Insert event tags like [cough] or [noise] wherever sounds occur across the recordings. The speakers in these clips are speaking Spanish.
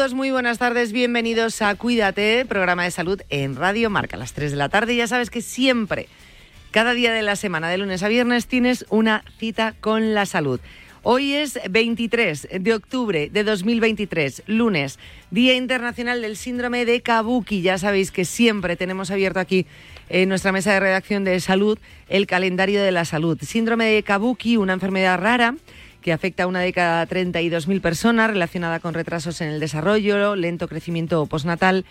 Muy buenas tardes. Bienvenidos a Cuídate, programa de salud en Radio Marca, a las 3 de la tarde. Ya sabes que siempre, cada día de la semana, de lunes a viernes, tienes una cita con la salud. Hoy es 23 de octubre de 2023, lunes, Día Internacional del Síndrome de Kabuki. Ya sabéis que siempre tenemos abierto aquí en nuestra mesa de redacción de salud el calendario de la salud. Síndrome de Kabuki, una enfermedad rara que afecta a una de cada 32.000 personas relacionada con retrasos en el desarrollo, lento crecimiento postnatal,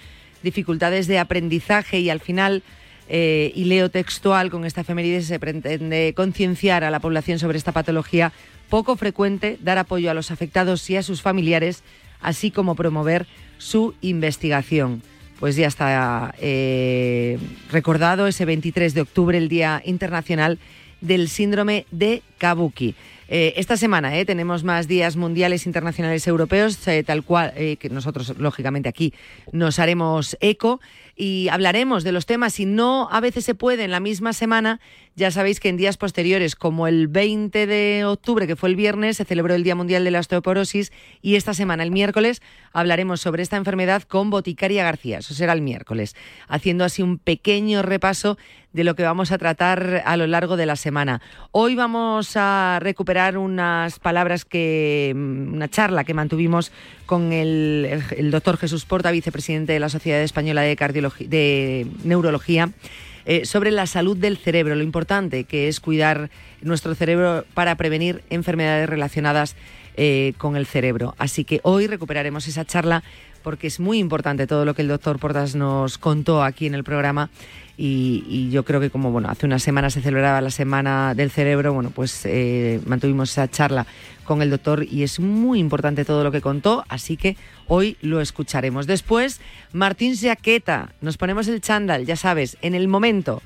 dificultades de aprendizaje y al final, eh, y leo textual, con esta efeméride se pretende concienciar a la población sobre esta patología poco frecuente, dar apoyo a los afectados y a sus familiares, así como promover su investigación. Pues ya está eh, recordado ese 23 de octubre, el Día Internacional del Síndrome de Kabuki. Eh, esta semana eh, tenemos más días mundiales, internacionales, europeos, eh, tal cual eh, que nosotros, lógicamente, aquí nos haremos eco y hablaremos de los temas. Si no a veces se puede en la misma semana, ya sabéis que en días posteriores, como el 20 de octubre, que fue el viernes, se celebró el Día Mundial de la Osteoporosis y esta semana, el miércoles, hablaremos sobre esta enfermedad con Boticaria García. Eso será el miércoles, haciendo así un pequeño repaso de lo que vamos a tratar a lo largo de la semana. Hoy vamos a recuperar unas palabras que, una charla que mantuvimos con el, doctor Jesús Porta, vicepresidente de la Sociedad Española de Neurología, eh, sobre la salud del cerebro, lo importante que es cuidar nuestro cerebro para prevenir enfermedades relacionadas eh, con el cerebro. Así que hoy recuperaremos esa charla porque es muy importante todo lo que el doctor Portas nos contó aquí en el programa. Y, yo creo que como bueno hace unas semanas se celebraba la semana del cerebro bueno pues eh, mantuvimos esa charla con el doctor y es muy importante todo lo que contó así que hoy lo escucharemos. Después Martín Jaqueta nos ponemos el chándal ya sabes en el momento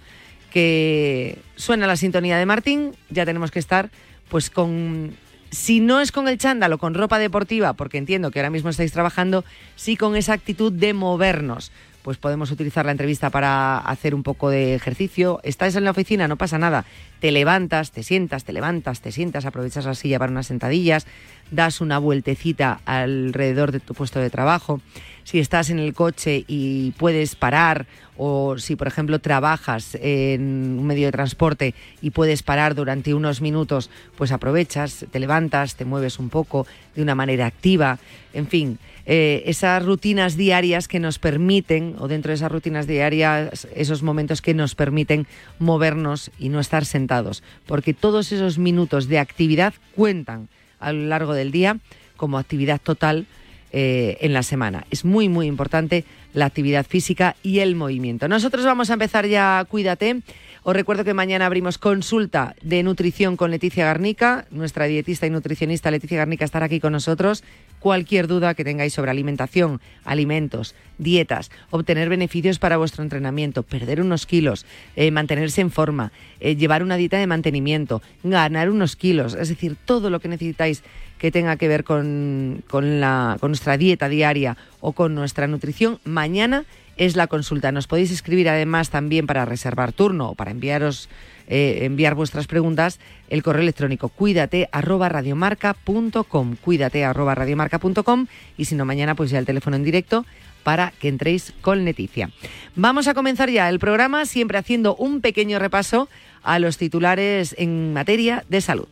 que suena la sintonía de Martín ya tenemos que estar pues con si no es con el chándal o con ropa deportiva, porque entiendo que ahora mismo estáis trabajando, sí con esa actitud de movernos. Pues podemos utilizar la entrevista para hacer un poco de ejercicio. Estás en la oficina, no pasa nada. Te levantas, te sientas, te levantas, te sientas, aprovechas la silla para unas sentadillas, das una vueltecita alrededor de tu puesto de trabajo. Si estás en el coche y puedes parar o si, por ejemplo, trabajas en un medio de transporte y puedes parar durante unos minutos, pues aprovechas, te levantas, te mueves un poco de una manera activa, en fin, eh, esas rutinas diarias que nos permiten, o dentro de esas rutinas diarias, esos momentos que nos permiten movernos y no estar sentados, porque todos esos minutos de actividad cuentan a lo largo del día como actividad total eh, en la semana. Es muy, muy importante la actividad física y el movimiento. Nosotros vamos a empezar ya, cuídate. Os recuerdo que mañana abrimos consulta de nutrición con Leticia Garnica. Nuestra dietista y nutricionista Leticia Garnica estará aquí con nosotros. Cualquier duda que tengáis sobre alimentación, alimentos, dietas, obtener beneficios para vuestro entrenamiento, perder unos kilos, eh, mantenerse en forma, eh, llevar una dieta de mantenimiento, ganar unos kilos, es decir, todo lo que necesitáis que tenga que ver con, con, la, con nuestra dieta diaria o con nuestra nutrición, mañana es la consulta. Nos podéis escribir además también para reservar turno o para enviaros eh, enviar vuestras preguntas el correo electrónico cuídate arroba radiomarca.com cuídate arroba radiomarca.com y si no mañana pues ya el teléfono en directo para que entréis con Leticia. Vamos a comenzar ya el programa siempre haciendo un pequeño repaso a los titulares en materia de salud.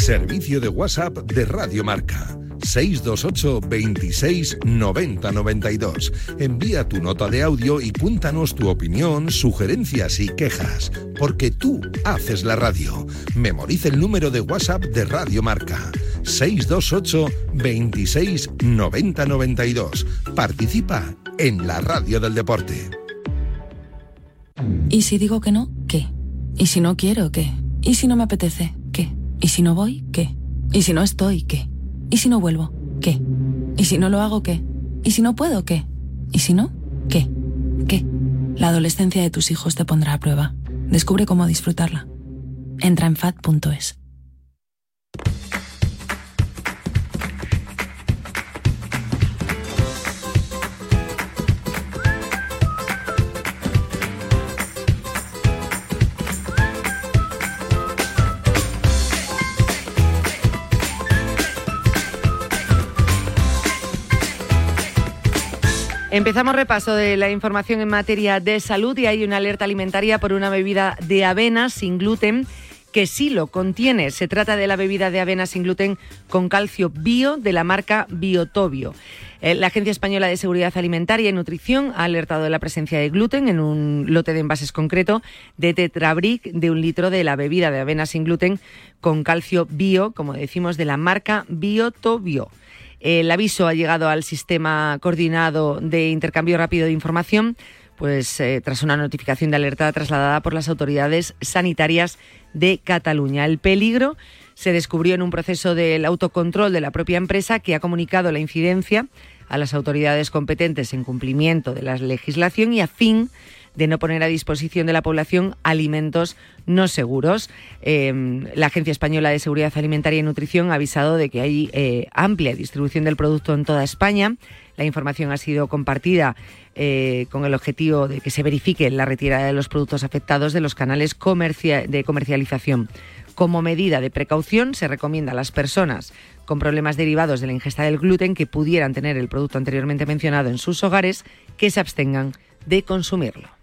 Servicio de WhatsApp de Radio Marca 628 26 90 92. Envía tu nota de audio y cuéntanos tu opinión, sugerencias y quejas, porque tú haces la radio. Memoriza el número de WhatsApp de Radio Marca 628 26 90 92. Participa en la radio del deporte. ¿Y si digo que no? ¿Qué? ¿Y si no quiero? ¿Qué? ¿Y si no me apetece? ¿Y si no voy? ¿Qué? ¿Y si no estoy? ¿Qué? ¿Y si no vuelvo? ¿Qué? ¿Y si no lo hago? ¿Qué? ¿Y si no puedo? ¿Qué? ¿Y si no? ¿Qué? ¿Qué? La adolescencia de tus hijos te pondrá a prueba. Descubre cómo disfrutarla. Entra en fat.es. Empezamos repaso de la información en materia de salud y hay una alerta alimentaria por una bebida de avena sin gluten que sí lo contiene. Se trata de la bebida de avena sin gluten con calcio bio de la marca Biotobio. Eh, la Agencia Española de Seguridad Alimentaria y Nutrición ha alertado de la presencia de gluten en un lote de envases concreto de Tetrabric de un litro de la bebida de avena sin gluten con calcio bio, como decimos, de la marca Biotobio. El aviso ha llegado al sistema coordinado de intercambio rápido de información, pues eh, tras una notificación de alerta trasladada por las autoridades sanitarias de Cataluña. El peligro se descubrió en un proceso del autocontrol de la propia empresa que ha comunicado la incidencia a las autoridades competentes en cumplimiento de la legislación y a fin de no poner a disposición de la población alimentos no seguros. Em, la Agencia Española de Seguridad Alimentaria y Nutrición ha avisado de que hay eh, amplia distribución del producto en toda España. La información ha sido compartida eh, con el objetivo de que se verifique la retirada de los productos afectados de los canales de comercialización. Como medida de precaución, se recomienda a las personas con problemas derivados de la ingesta del gluten que pudieran tener el producto anteriormente mencionado en sus hogares que se abstengan de consumirlo.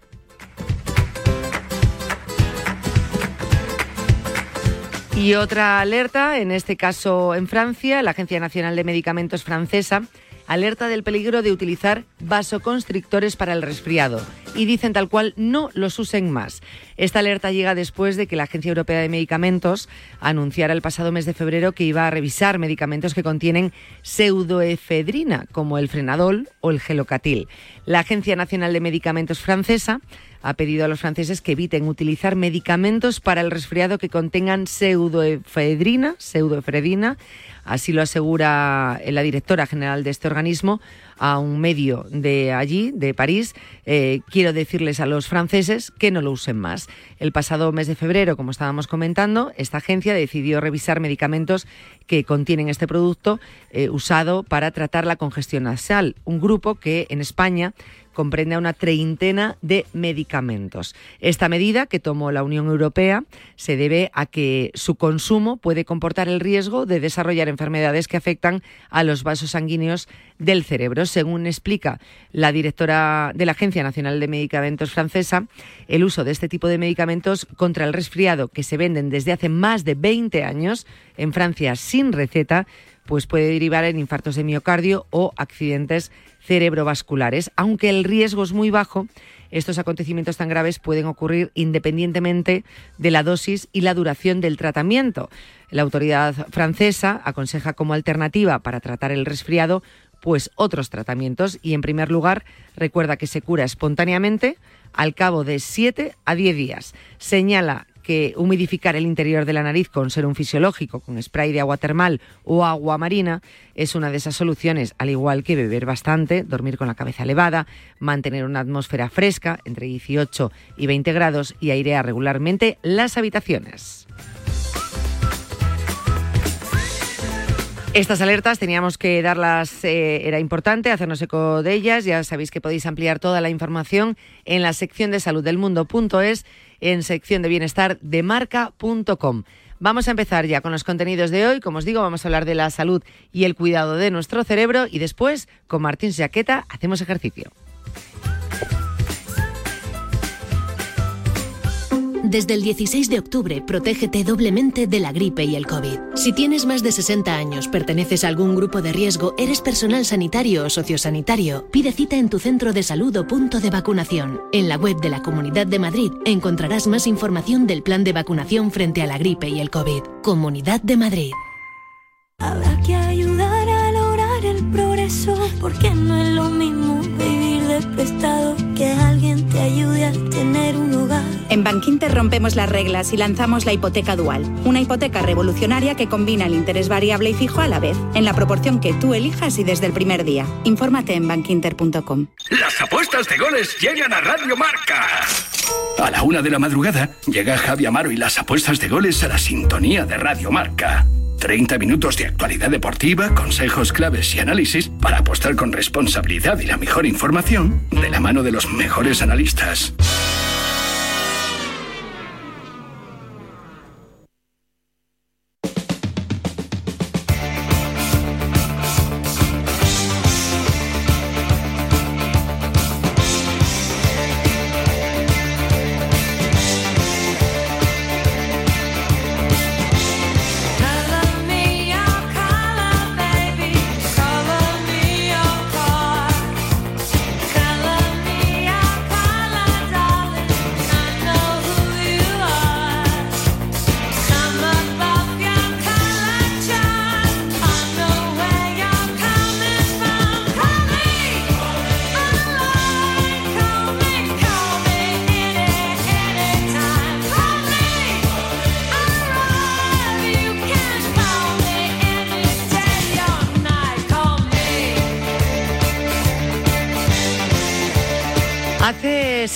Y otra alerta, en este caso en Francia, la Agencia Nacional de Medicamentos francesa alerta del peligro de utilizar vasoconstrictores para el resfriado y dicen tal cual no los usen más. Esta alerta llega después de que la Agencia Europea de Medicamentos anunciara el pasado mes de febrero que iba a revisar medicamentos que contienen pseudoefedrina, como el frenadol o el gelocatil. La Agencia Nacional de Medicamentos francesa ha pedido a los franceses que eviten utilizar medicamentos para el resfriado que contengan pseudoefedrina, pseudoefedrina, así lo asegura la directora general de este organismo a un medio de allí, de París. Eh, quiero decirles a los franceses que no lo usen más. El pasado mes de febrero, como estábamos comentando, esta agencia decidió revisar medicamentos que contienen este producto eh, usado para tratar la congestión nasal, un grupo que en España comprende a una treintena de medicamentos. Esta medida que tomó la Unión Europea se debe a que su consumo puede comportar el riesgo de desarrollar enfermedades que afectan a los vasos sanguíneos del cerebro. Según explica la directora de la Agencia Nacional de Medicamentos francesa, el uso de este tipo de medicamentos contra el resfriado que se venden desde hace más de 20 años en Francia sin receta pues puede derivar en infartos de miocardio o accidentes cerebrovasculares. Aunque el riesgo es muy bajo, estos acontecimientos tan graves pueden ocurrir independientemente de la dosis y la duración del tratamiento. La autoridad francesa aconseja como alternativa para tratar el resfriado pues otros tratamientos y en primer lugar recuerda que se cura espontáneamente al cabo de 7 a 10 días. Señala que humidificar el interior de la nariz con serum fisiológico, con spray de agua termal o agua marina, es una de esas soluciones, al igual que beber bastante, dormir con la cabeza elevada, mantener una atmósfera fresca entre 18 y 20 grados y airear regularmente las habitaciones. Estas alertas teníamos que darlas, eh, era importante hacernos eco de ellas. Ya sabéis que podéis ampliar toda la información en la sección de salud del mundo.es, en sección de bienestar de marca.com. Vamos a empezar ya con los contenidos de hoy. Como os digo, vamos a hablar de la salud y el cuidado de nuestro cerebro y después, con Martín Jaqueta, hacemos ejercicio. Desde el 16 de octubre, protégete doblemente de la gripe y el COVID. Si tienes más de 60 años, perteneces a algún grupo de riesgo, eres personal sanitario o sociosanitario, pide cita en tu centro de salud o punto de vacunación. En la web de la Comunidad de Madrid encontrarás más información del plan de vacunación frente a la gripe y el COVID. Comunidad de Madrid. Habrá que ayudar a lograr el progreso, porque no es lo mismo vivir de prestado que alguien te ayude a tener un. En Bankinter rompemos las reglas y lanzamos la hipoteca dual, una hipoteca revolucionaria que combina el interés variable y fijo a la vez, en la proporción que tú elijas y desde el primer día. Infórmate en bankinter.com. Las apuestas de goles llegan a Radio Marca. A la una de la madrugada llega Javi Amaro y las apuestas de goles a la sintonía de Radio Marca. 30 minutos de actualidad deportiva, consejos claves y análisis para apostar con responsabilidad y la mejor información de la mano de los mejores analistas.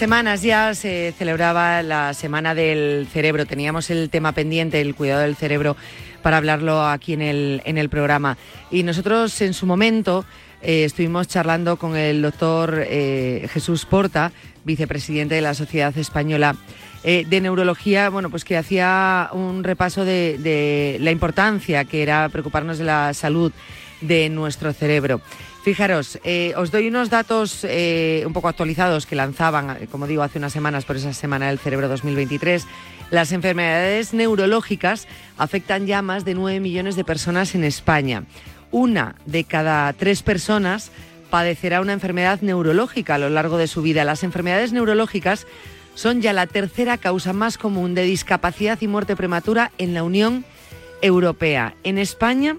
Semanas ya se celebraba la Semana del Cerebro. Teníamos el tema pendiente, el cuidado del cerebro, para hablarlo aquí en el, en el programa. Y nosotros en su momento eh, estuvimos charlando con el doctor eh, Jesús Porta, vicepresidente de la Sociedad Española eh, de Neurología, bueno, pues que hacía un repaso de, de la importancia que era preocuparnos de la salud de nuestro cerebro. Fijaros, eh, os doy unos datos eh, un poco actualizados que lanzaban, eh, como digo, hace unas semanas por esa Semana del Cerebro 2023. Las enfermedades neurológicas afectan ya a más de 9 millones de personas en España. Una de cada tres personas padecerá una enfermedad neurológica a lo largo de su vida. Las enfermedades neurológicas son ya la tercera causa más común de discapacidad y muerte prematura en la Unión Europea. En España,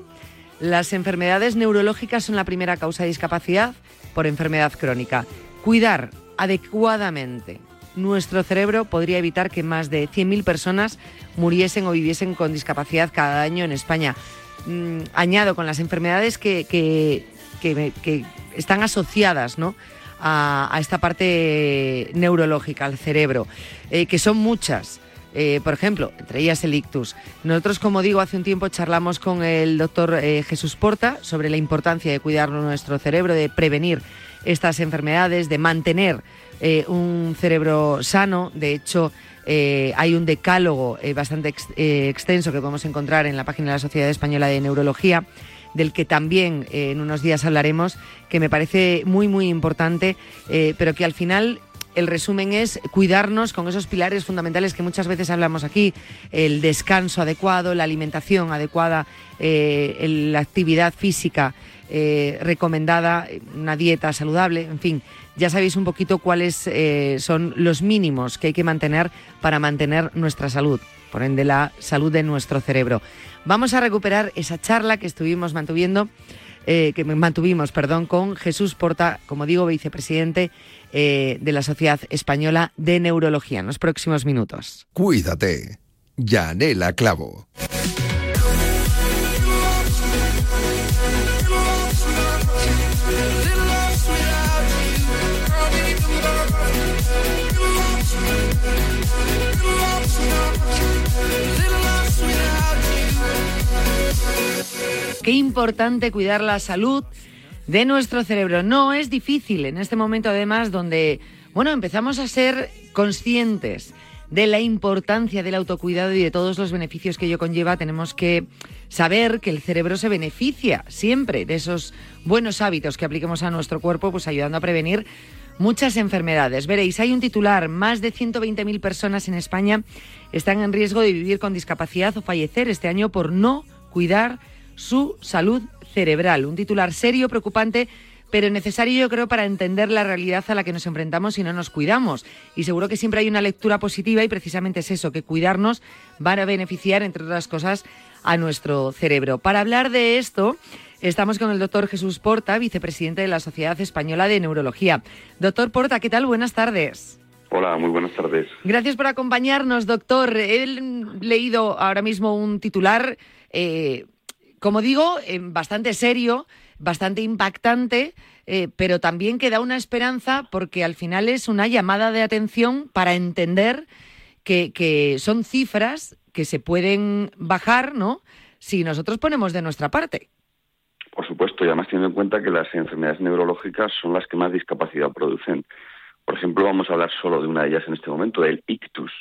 las enfermedades neurológicas son la primera causa de discapacidad por enfermedad crónica. Cuidar adecuadamente nuestro cerebro podría evitar que más de 100.000 personas muriesen o viviesen con discapacidad cada año en España. Mm, añado con las enfermedades que, que, están asociadas ¿no? a, esta parte neurológica, al cerebro, eh, que son muchas. Eh, por ejemplo, entre ellas el ictus. Nosotros, como digo, hace un tiempo charlamos con el doctor eh, Jesús Porta sobre la importancia de cuidar nuestro cerebro, de prevenir estas enfermedades, de mantener eh, un cerebro sano. De hecho, hay un decálogo bastante extenso que podemos encontrar en la página de la Sociedad Española de Neurología del que también en unos días hablaremos, que me parece muy, muy importante, pero que al final el resumen es cuidarnos con esos pilares fundamentales que muchas veces hablamos aquí, el descanso adecuado, la alimentación adecuada, eh, la actividad física eh, recomendada, una dieta saludable, en fin, ya sabéis un poquito cuáles eh, son los mínimos que hay que mantener para mantener nuestra salud, por ende la salud de nuestro cerebro. Vamos a recuperar esa charla que estuvimos mantuviendo, que mantuvimos, perdón, con Jesús Porta, como digo, vicepresidente eh, de la Sociedad Española de Neurología en los próximos minutos. Cuídate. Yanela Clavo. Qué importante cuidar la salud de nuestro cerebro. No es difícil en este momento, además, donde, bueno, empezamos a ser conscientes de la importancia del autocuidado y de todos los beneficios que ello conlleva, tenemos que saber que el cerebro se beneficia siempre de esos buenos hábitos que apliquemos a nuestro cuerpo, pues ayudando a prevenir muchas enfermedades. Veréis, hay un titular, más de 120.000 personas en España están en riesgo de vivir con discapacidad o fallecer este año por no cuidar su salud cerebral. Un titular serio, preocupante, pero necesario yo creo para entender la realidad a la que nos enfrentamos si no nos cuidamos. Y seguro que siempre hay una lectura positiva y precisamente es eso, que cuidarnos va a beneficiar, entre otras cosas, a nuestro cerebro. Para hablar de esto, estamos con el doctor Jesús Porta, vicepresidente de la Sociedad Española de Neurología. Doctor Porta, ¿qué tal? Buenas tardes. Hola, muy buenas tardes. Gracias por acompañarnos, doctor. He leído ahora mismo un titular eh, como digo, eh, bastante serio, bastante impactante, eh, pero también que da una esperanza porque al final es una llamada de atención para entender que, son cifras que se pueden bajar, ¿no? Si nosotros ponemos de nuestra parte. Por supuesto, y además teniendo en cuenta que las enfermedades neurológicas son las que más discapacidad producen. Por ejemplo, vamos a hablar solo de una de ellas en este momento, del ictus,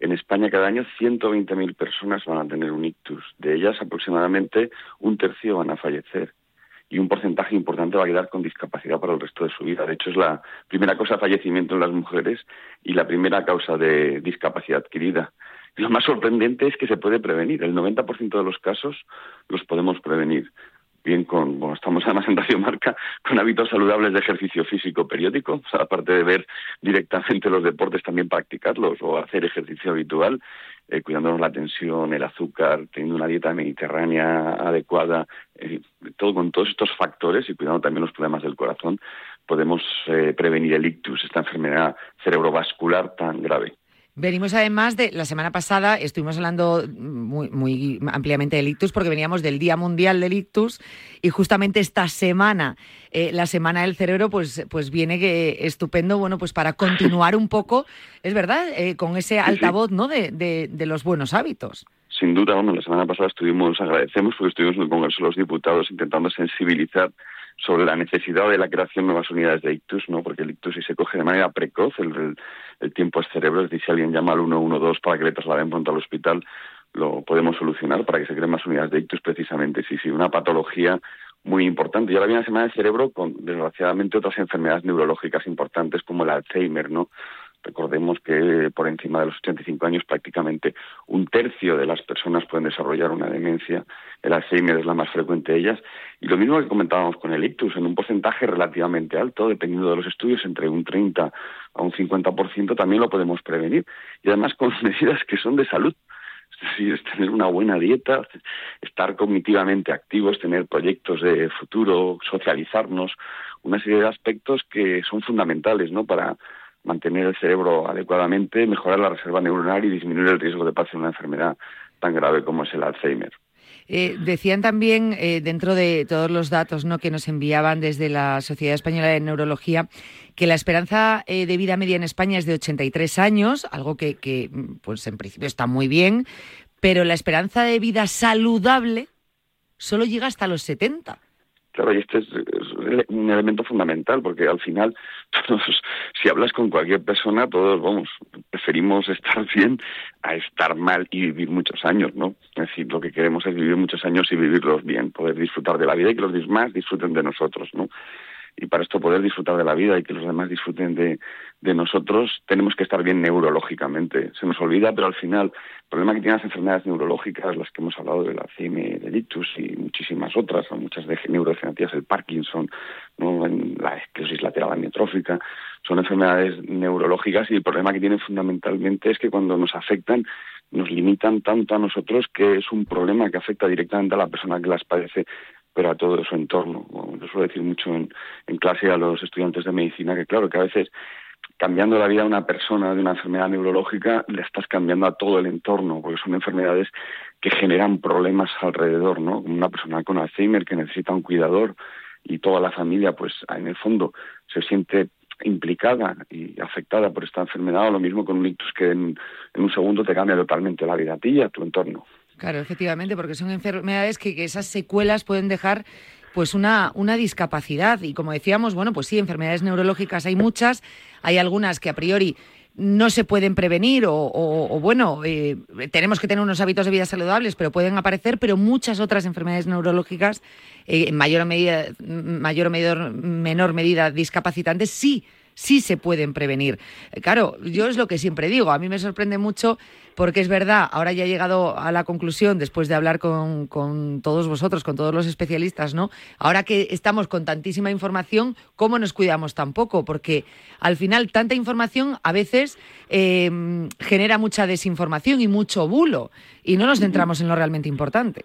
en España cada año 120.000 personas van a tener un ictus. De ellas aproximadamente un tercio van a fallecer y un porcentaje importante va a quedar con discapacidad para el resto de su vida. De hecho, es la primera causa de fallecimiento en las mujeres y la primera causa de discapacidad adquirida. Lo más sorprendente es que se puede prevenir. El 90% de los casos los podemos prevenir bien con, bueno, estamos además en Radio Marca, con hábitos saludables de ejercicio físico periódico, o sea, aparte de ver directamente los deportes, también practicarlos o hacer ejercicio habitual, eh, cuidándonos la tensión, el azúcar, teniendo una dieta mediterránea adecuada, todo con todos estos factores y cuidando también los problemas del corazón, podemos eh, prevenir el ictus, esta enfermedad cerebrovascular tan grave. Venimos además de la semana pasada, estuvimos hablando muy, muy, ampliamente del ictus porque veníamos del Día Mundial del Ictus y justamente esta semana, eh, la Semana del Cerebro, pues, pues viene que estupendo, bueno, pues para continuar un poco, es verdad, eh, con ese altavoz, ¿no? De, de, los buenos hábitos. Sin duda, bueno, la semana pasada estuvimos, agradecemos porque estuvimos en el Congreso de los Diputados intentando sensibilizar sobre la necesidad de la creación de nuevas unidades de ictus, ¿no? Porque el ictus si se coge de manera precoz, el, el, tiempo es cerebro, es decir, si alguien llama al 112 para que le trasladen pronto al hospital, lo podemos solucionar para que se creen más unidades de ictus precisamente. Sí, sí, una patología muy importante. Y ahora viene la semana del cerebro con, desgraciadamente, otras enfermedades neurológicas importantes como el Alzheimer, ¿no? Recordemos que por encima de los 85 años prácticamente un tercio de las personas pueden desarrollar una demencia. El Alzheimer es la más frecuente de ellas. Y lo mismo que comentábamos con el ictus, en un porcentaje relativamente alto, dependiendo de los estudios, entre un 30 a un 50% también lo podemos prevenir. Y además con [laughs] medidas que son de salud. Es decir, tener una buena dieta, estar cognitivamente activos, tener proyectos de futuro, socializarnos, una serie de aspectos que son fundamentales ¿no? para, mantener el cerebro adecuadamente, mejorar la reserva neuronal y disminuir el riesgo de pasar una enfermedad tan grave como es el Alzheimer. Eh, decían también, eh, dentro de todos los datos ¿no? que nos enviaban desde la Sociedad Española de Neurología, que la esperanza eh, de vida media en España es de 83 años, algo que, que, pues en principio está muy bien, pero la esperanza de vida saludable solo llega hasta los 70. Claro, y este es, un elemento fundamental, porque al final, [laughs] todos, si hablas con cualquier persona, todos, vamos, preferimos estar [laughs] bien a estar mal y vivir muchos años, ¿no? Es decir, lo que queremos es vivir muchos años y vivirlos bien, poder disfrutar de la vida y que los demás disfruten de nosotros, ¿no? Y para esto poder disfrutar de la vida y que los demás disfruten de, nosotros, tenemos que estar bien neurológicamente. Se nos olvida, pero al final, el problema que tienen las enfermedades neurológicas, las que hemos hablado de la CM, del ictus y muchísimas otras, son muchas de neurodegenerativas, el Parkinson, la esclerosis lateral amiotrófica, son enfermedades neurológicas y el problema que tienen fundamentalmente es que cuando nos afectan, nos limitan tanto a nosotros que es un problema que afecta directamente a la persona que las padece pero a todo su entorno. yo suelo decir mucho en, clase a los estudiantes de medicina que claro que a veces cambiando la vida de una persona de una enfermedad neurológica, le estás cambiando a todo el entorno, porque son enfermedades que generan problemas alrededor, ¿no? Una persona con Alzheimer que necesita un cuidador y toda la familia, pues en el fondo se siente implicada y afectada por esta enfermedad, o lo mismo con un ictus que en, un segundo te cambia totalmente la vida a ti y a tu entorno. Claro, efectivamente, porque son enfermedades que, que esas secuelas pueden dejar pues una, una discapacidad. Y como decíamos, bueno, pues sí, enfermedades neurológicas hay muchas, hay algunas que a priori no se pueden prevenir o, bueno, eh, tenemos que tener unos hábitos de vida saludables, pero pueden aparecer, pero muchas otras enfermedades neurológicas, eh, en mayor medida, mayor o menor medida discapacitantes, sí sí se pueden prevenir. Eh, claro, yo es lo que siempre digo, a mí me sorprende mucho porque es verdad, ahora ya he llegado a la conclusión, después de hablar con, con, todos vosotros, con todos los especialistas, ¿no? Ahora que estamos con tantísima información, ¿cómo nos cuidamos tampoco? Porque al final tanta información a veces eh, genera mucha desinformación y mucho bulo y no nos centramos en lo realmente importante.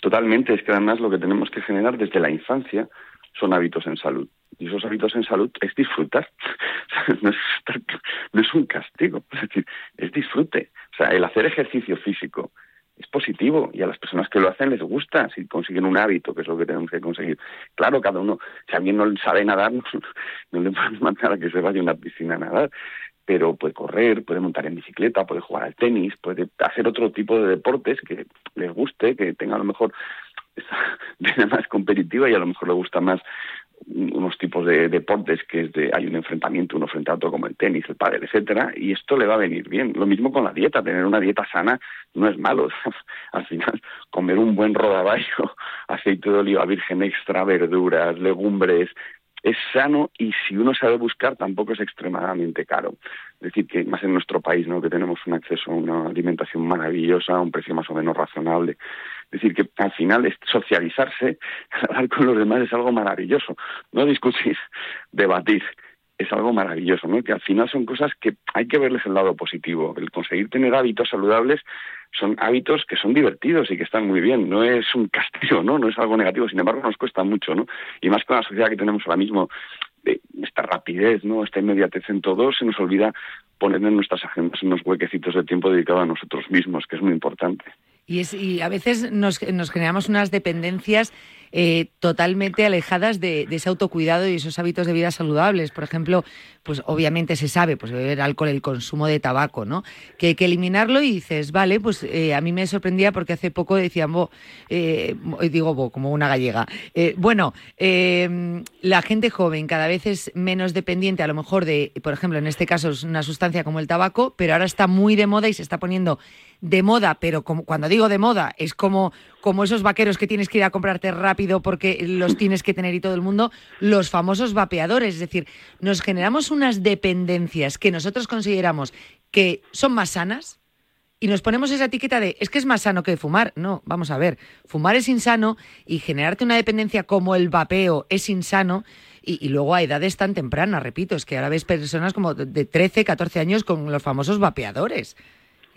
Totalmente, es que además lo que tenemos que generar desde la infancia son hábitos en salud. Y esos hábitos en salud es disfrutar. [laughs] no, es un castigo, es decir, es disfrute. O sea, el hacer ejercicio físico es positivo y a las personas que lo hacen les gusta si consiguen un hábito, que es lo que tenemos que conseguir. Claro, cada uno, si alguien no sabe nadar, [laughs] no, le podemos mandar a que se vaya a una piscina a nadar, pero puede correr, puede montar en bicicleta, puede jugar al tenis, puede hacer otro tipo de deportes que les guste, que tenga a lo mejor [laughs] esa vida más competitiva y a lo mejor le gusta más unos tipos de deportes que es de hay un enfrentamiento uno frente a otro como el tenis, el pádel, etcétera, y esto le va a venir bien. Lo mismo con la dieta, tener una dieta sana no es malo. [laughs] Al final, comer un buen rodaballo, [laughs] aceite de oliva virgen extra, verduras, legumbres, es sano y si uno sabe buscar tampoco es extremadamente caro. Es decir, que más en nuestro país, ¿no? que tenemos un acceso a una alimentación maravillosa, a un precio más o menos razonable. Es decir, que al final socializarse, [laughs] hablar con los demás es algo maravilloso. No discutir, [laughs] debatir es algo maravilloso, ¿no? Que al final son cosas que hay que verles el lado positivo. El conseguir tener hábitos saludables son hábitos que son divertidos y que están muy bien. No es un castigo, ¿no? No es algo negativo. Sin embargo, nos cuesta mucho, ¿no? Y más con la sociedad que tenemos ahora mismo, esta rapidez, ¿no? Esta inmediatez en todo, se nos olvida poner en nuestras agendas unos huequecitos de tiempo dedicado a nosotros mismos, que es muy importante. Y, es, y a veces nos, nos generamos unas dependencias eh, totalmente alejadas de, ese autocuidado y esos hábitos de vida saludables. Por ejemplo, pues obviamente se sabe, pues beber alcohol, el consumo de tabaco, ¿no? Que hay que eliminarlo y dices, vale, pues eh, a mí me sorprendía porque hace poco decían, bo, eh, digo, bo, como una gallega. bueno, la gente joven cada vez es menos dependiente a lo mejor de, por ejemplo, en este caso es una sustancia como el tabaco, pero ahora está muy de moda y se está poniendo de moda, pero como, cuando digo de moda, es como, como esos vaqueros que tienes que ir a comprarte rápido porque los tienes que tener y todo el mundo, los famosos vapeadores. Es decir, nos generamos unas dependencias que nosotros consideramos que son más sanas, y nos ponemos esa etiqueta de es que es más sano que fumar. No, vamos a ver, fumar es insano y generarte una dependencia como el vapeo es insano. Y, y, luego a edades tan tempranas, repito, es que ahora ves personas como de 13, 14 años con los famosos vapeadores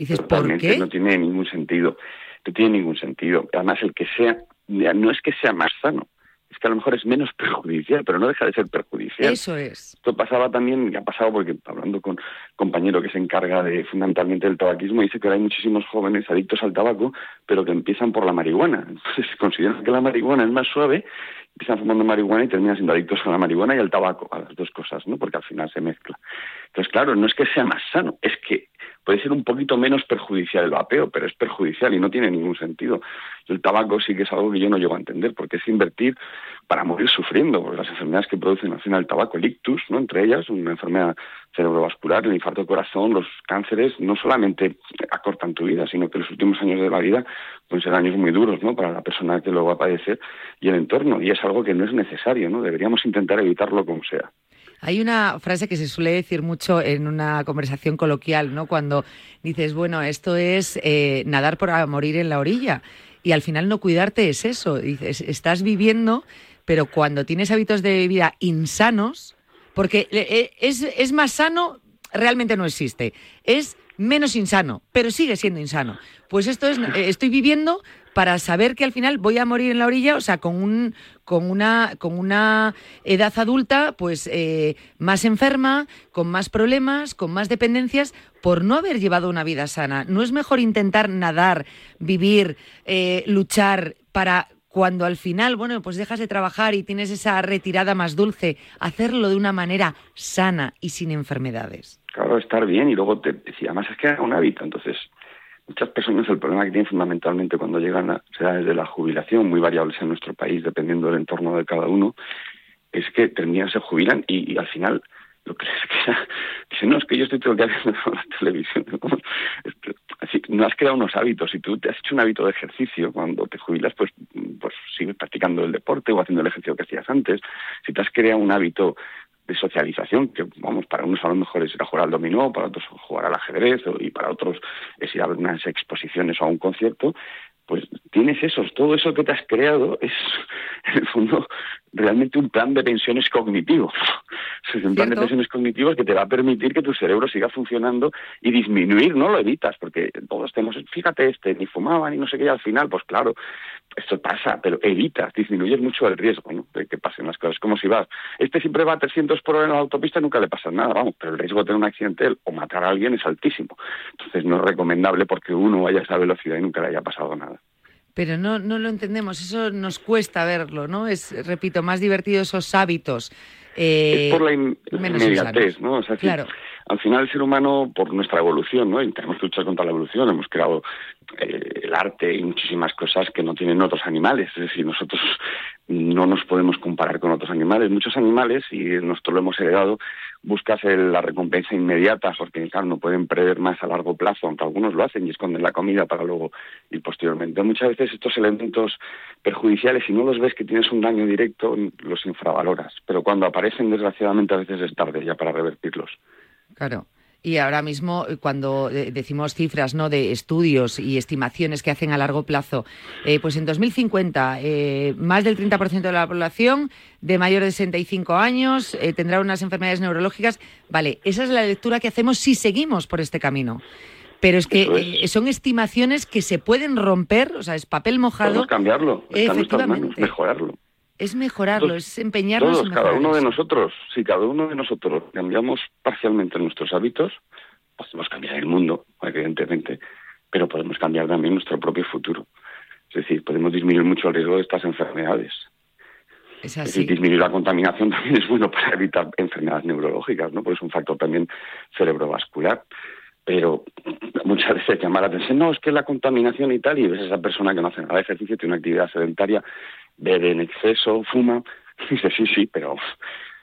dices, ¿por qué? No tiene ningún sentido. No tiene ningún sentido. Además, el que sea, no es que sea más sano, es que a lo mejor es menos [laughs] perjudicial, pero no deja de ser perjudicial. Eso es. Esto pasaba también, ha pasado porque hablando con un compañero que se encarga de fundamentalmente del tabaquismo, dice que hay muchísimos jóvenes adictos al tabaco, pero que empiezan por la marihuana. [laughs] Entonces consideran que la marihuana es más suave, empiezan fumando marihuana y terminan siendo adictos a la marihuana y al tabaco, a las dos cosas, ¿no? Porque al final se mezcla. Entonces, claro, no es que sea más sano, es que puede ser un poquito menos perjudicial el vapeo, pero es perjudicial y no tiene ningún sentido. el tabaco sí que es algo que yo no llego a entender, porque es invertir para morir sufriendo, porque las enfermedades que producen al final el tabaco, el ictus, ¿no? entre ellas, una enfermedad cerebrovascular, el infarto de corazón, los cánceres, no solamente acortan tu vida, sino que los últimos años de la vida pueden ser años muy duros ¿no? para la persona que lo va a padecer y el entorno, y es algo que no es necesario, ¿no? deberíamos intentar evitarlo como sea. Hay una frase que se suele decir mucho en una conversación coloquial, ¿no? Cuando dices, bueno, esto es eh, nadar por morir en la orilla. Y al final no cuidarte es eso. Dices, estás viviendo, pero cuando tienes hábitos de vida insanos, porque eh, es, es más sano, realmente no existe. Es menos insano, pero sigue siendo insano. Pues esto es, eh, estoy viviendo, para saber que al final voy a morir en la orilla, o sea, con un con una con una edad adulta, pues eh, más enferma, con más problemas, con más dependencias, por no haber llevado una vida sana. ¿No es mejor intentar nadar, vivir, eh, luchar para cuando al final, bueno, pues dejas de trabajar y tienes esa retirada más dulce, hacerlo de una manera sana y sin enfermedades? Claro, estar bien y luego te decía, además es que era un hábito, entonces muchas personas el problema que tienen fundamentalmente cuando llegan a edades de la jubilación, muy variables en nuestro país, dependiendo del entorno de cada uno, es que terminan, se jubilan y, al final lo que [laughs] les queda, dicen, no, es que yo estoy todo el día viendo [laughs] la televisión. [laughs] Así, no has creado unos hábitos. Si tú te has hecho un hábito de ejercicio, cuando te jubilas, pues, pues sigues practicando el deporte o haciendo el ejercicio que hacías antes. Si te has creado un hábito de socialización, que vamos, para unos a lo mejor es ir a jugar al dominó, para otros jugar al ajedrez y para otros es ir a ver unas exposiciones o a un concierto, pues tienes esos, todo eso que te has creado es, en el fondo, realmente un plan de pensiones cognitivo. [laughs] Es un plan de pensiones cognitivos que te va a permitir que tu cerebro siga funcionando y disminuir, no lo evitas, porque todos tenemos, fíjate este, ni fumaba ni no sé qué, y al final, pues claro, esto pasa, pero evitas, disminuyes mucho el riesgo ¿no? de que pasen las cosas. Como si vas, este siempre va a 300 por hora en la autopista y nunca le pasa nada, vamos, pero el riesgo de tener un accidente o matar a alguien es altísimo. Entonces no es recomendable porque uno vaya a esa velocidad y nunca le haya pasado nada. Pero no, no lo entendemos, eso nos cuesta verlo, ¿no? Es, repito, más divertido esos hábitos. Eh, es por la, inmediatez, ¿no? O sea, claro. al final el ser humano, por nuestra evolución, ¿no? Y tenemos que luchar contra la evolución, hemos creado eh, el arte y muchísimas cosas que no tienen otros animales. Es decir, nosotros no nos podemos comparar con otros animales. Muchos animales, y nosotros lo hemos heredado, buscas la recompensa inmediata, porque claro, no pueden prever más a largo plazo, aunque algunos lo hacen y esconden la comida para luego ir posteriormente. Muchas veces estos elementos perjudiciales, si no los ves que tienes un daño directo, los infravaloras. Pero cuando aparecen, desgraciadamente, a veces es tarde ya para revertirlos. Claro. Y ahora mismo, eh, cuando decimos cifras ¿no? de estudios y estimaciones que hacen a largo plazo, eh, pues en 2050 eh, más del 30% de la población de mayor de 65 años tendrá unas enfermedades neurológicas. Vale, esa es la lectura que hacemos si seguimos por este camino. Pero es que son estimaciones que se pueden romper, o sea, es papel mojado. Podemos cambiarlo, efectivamente. mejorarlo es mejorarlo, es empeñarnos todos, cada uno de nosotros, si cada uno de nosotros cambiamos parcialmente nuestros hábitos, podemos cambiar el mundo, evidentemente, pero podemos cambiar también nuestro propio futuro. Es decir, podemos disminuir mucho el riesgo de estas enfermedades. Es así. disminuir la contaminación [laughs] también es bueno para evitar enfermedades neurológicas, ¿no? Porque es un factor también cerebrovascular. Pero [laughs] muchas veces llama la atención, no, es que la contaminación y tal, y ves a esa persona que no hace nada de ejercicio, tiene una actividad sedentaria bebe en exceso, fuma. [laughs] Dice, sí, sí, pero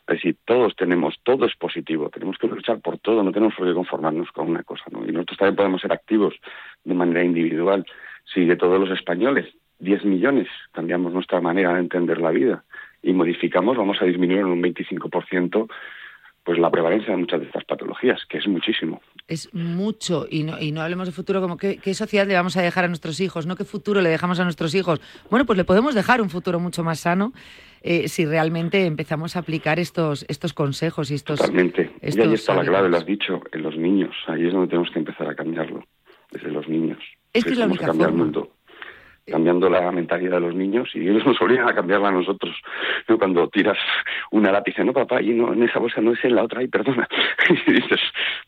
es decir, todos tenemos, todo es positivo, tenemos que luchar por todo, no tenemos por qué conformarnos con una cosa, ¿no? Y nosotros también podemos ser activos de manera individual. Si de todos los españoles, 10 millones, cambiamos nuestra manera de entender la vida y modificamos, vamos a disminuir en un 25% pues la prevalencia de muchas de estas patologías, que es muchísimo. Es mucho, y no, y no hablemos de futuro como qué, sociedad le vamos a dejar a nuestros hijos, no qué futuro le dejamos a nuestros hijos. Bueno, pues le podemos dejar un futuro mucho más sano eh, si realmente empezamos a aplicar estos, estos consejos y estos... Totalmente, y ahí está la clave, lo has dicho, en los niños, ahí es donde tenemos que empezar a cambiarlo, desde los niños. Es que es la única forma cambiando la mentalidad de los niños y ellos [laughs] nos obligan a cambiarla a nosotros. Cuando tiras una lápiz, no papá, y no, en esa bolsa no es en la otra, y perdona. [laughs] y dices,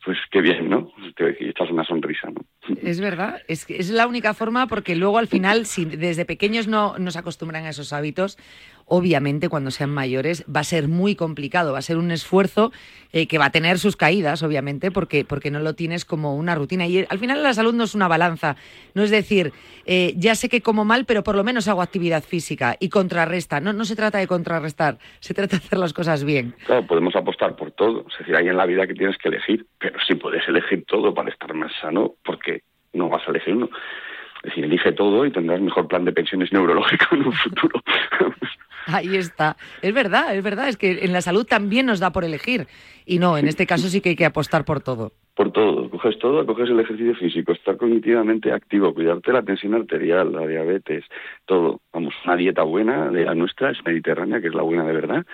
pues qué bien, ¿no? Te echas una sonrisa, ¿no? [laughs] Es verdad, es, es la única forma porque luego al final, si desde pequeños no nos acostumbran a esos hábitos, obviamente cuando sean mayores va a ser muy complicado, va a ser un esfuerzo eh, que va a tener sus caídas, obviamente, porque, porque no lo tienes como una rutina. Y al final la salud no es una balanza, no es decir, eh, ya sé que como mal, pero por lo menos hago actividad física y contrarresta. No, no se trata de contrarrestar, se trata de hacer las cosas bien. Claro, podemos apostar por todo. Es decir, hay en la vida que tienes que elegir, pero sí puedes elegir todo para estar más sano, porque no vas a elegir uno. Es decir, elige todo y tendrás mejor plan de pensiones neurológico en un futuro. [laughs] Ahí está. Es verdad, es verdad. Es que en la salud también nos da por elegir. Y no, en este caso sí que hay que apostar por todo. Por todo. Coges todo, coges el ejercicio físico, estar cognitivamente activo, cuidarte la tensión arterial, la diabetes, todo. Vamos, una dieta buena de la nuestra es mediterránea, que es la buena de verdad.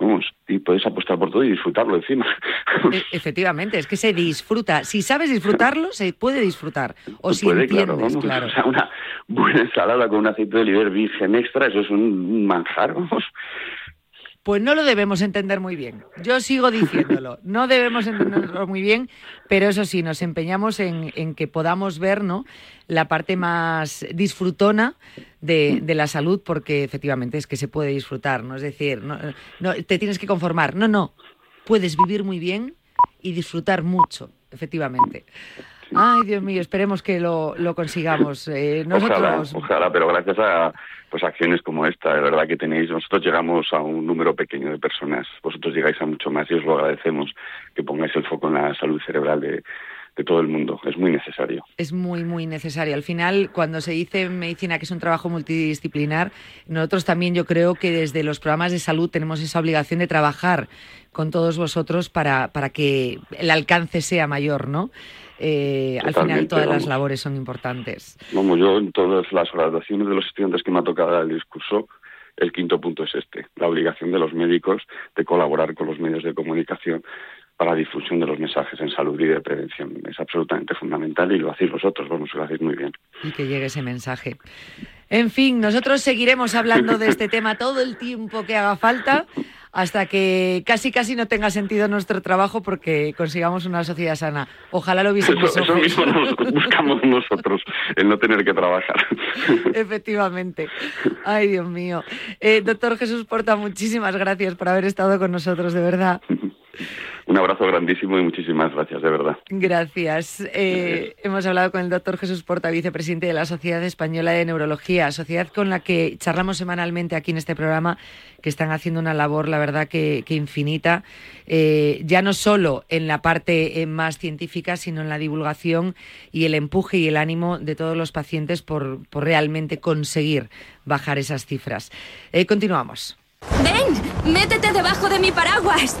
Vamos, y puedes apostar por todo y disfrutarlo encima. E- efectivamente, es que se disfruta. Si sabes disfrutarlo, se puede disfrutar. O si puede, entiendes, claro. O sea, una buena ensalada con un aceite de oliva virgen extra, eso es un manjar, vamos. Pues no lo debemos entender muy bien. Yo sigo diciéndolo. [laughs] No debemos entenderlo muy bien, pero eso sí, nos empeñamos en, en que podamos ver ¿no? la parte más disfrutona de, de la salud, porque efectivamente es que se puede disfrutar. ¿no? Es decir, no, no te tienes que conformar. No, no. Puedes vivir muy bien y disfrutar mucho, efectivamente. Ay, Dios mío, esperemos que lo, lo consigamos. Eh, nosotros... Ojalá, ojalá, pero gracias a pues acciones como esta, de verdad que tenéis, nosotros llegamos a un número pequeño de personas, vosotros llegáis a mucho más y os lo agradecemos que pongáis el foco en la salud cerebral de, de todo el mundo. Es muy necesario. Es muy, muy necesario. Al final, cuando se dice en medicina que es un trabajo multidisciplinar, nosotros también yo creo que desde los programas de salud tenemos esa obligación de trabajar con todos vosotros para, para que el alcance sea mayor, ¿no? Eh, al final todas las vamos. labores son importantes. Vamos, yo en todas las graduaciones de los estudiantes que me ha tocado dar el discurso, el quinto punto es este, la obligación de los médicos de colaborar con los medios de comunicación para la difusión de los mensajes en salud y de prevención. Es absolutamente fundamental y lo hacéis vosotros, vamos, lo hacéis muy bien. y que llegue ese mensaje. En fin, nosotros seguiremos hablando de este tema todo el tiempo que haga falta hasta que casi casi no tenga sentido nuestro trabajo porque consigamos una sociedad sana. Ojalá lo Eso, hubiésemos eso mismo nos buscamos nosotros, el no tener que trabajar. Efectivamente. Ay, Dios mío. Eh, doctor Jesús Porta, muchísimas gracias por haber estado con nosotros, de verdad. Un abrazo grandísimo y muchísimas gracias, de verdad. Gracias. Eh, hemos hablado con el doctor Jesús Porta, vicepresidente de la Sociedad Española de Neurología, sociedad con la que charlamos semanalmente aquí en este programa, que están haciendo una labor, la verdad, que, que infinita, eh, ya no solo en la parte eh, más científica, sino en la divulgación y el empuje y el ánimo de todos los pacientes por, por realmente conseguir bajar esas cifras. Eh, continuamos. ¡Ven! ¡Métete debajo de mi paraguas!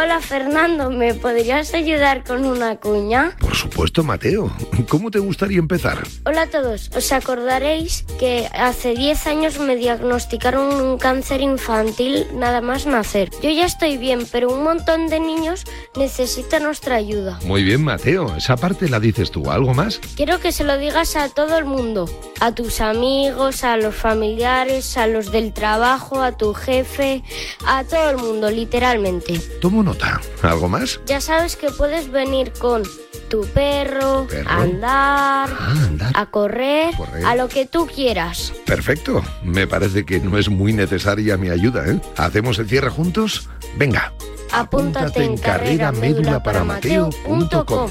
Hola Fernando, ¿me podrías ayudar con una cuña? Por supuesto, Mateo. ¿Cómo te gustaría empezar? Hola a todos, os acordaréis que hace 10 años me diagnosticaron un cáncer infantil nada más nacer. Yo ya estoy bien, pero un montón de niños necesitan nuestra ayuda. Muy bien, Mateo. Esa parte la dices tú. ¿Algo más? Quiero que se lo digas a todo el mundo, a tus amigos, a los familiares, a los del trabajo, a tu jefe, a todo el mundo, literalmente. Tomo nota. ¿Algo más? Ya sabes que puedes venir con tu perro, Perro. a andar, Ah, andar. a correr, Correr. a lo que tú quieras. Perfecto. Me parece que no es muy necesaria mi ayuda, ¿eh? ¿Hacemos el cierre juntos? Venga. Apúntate en carreramédulaparamateo.com.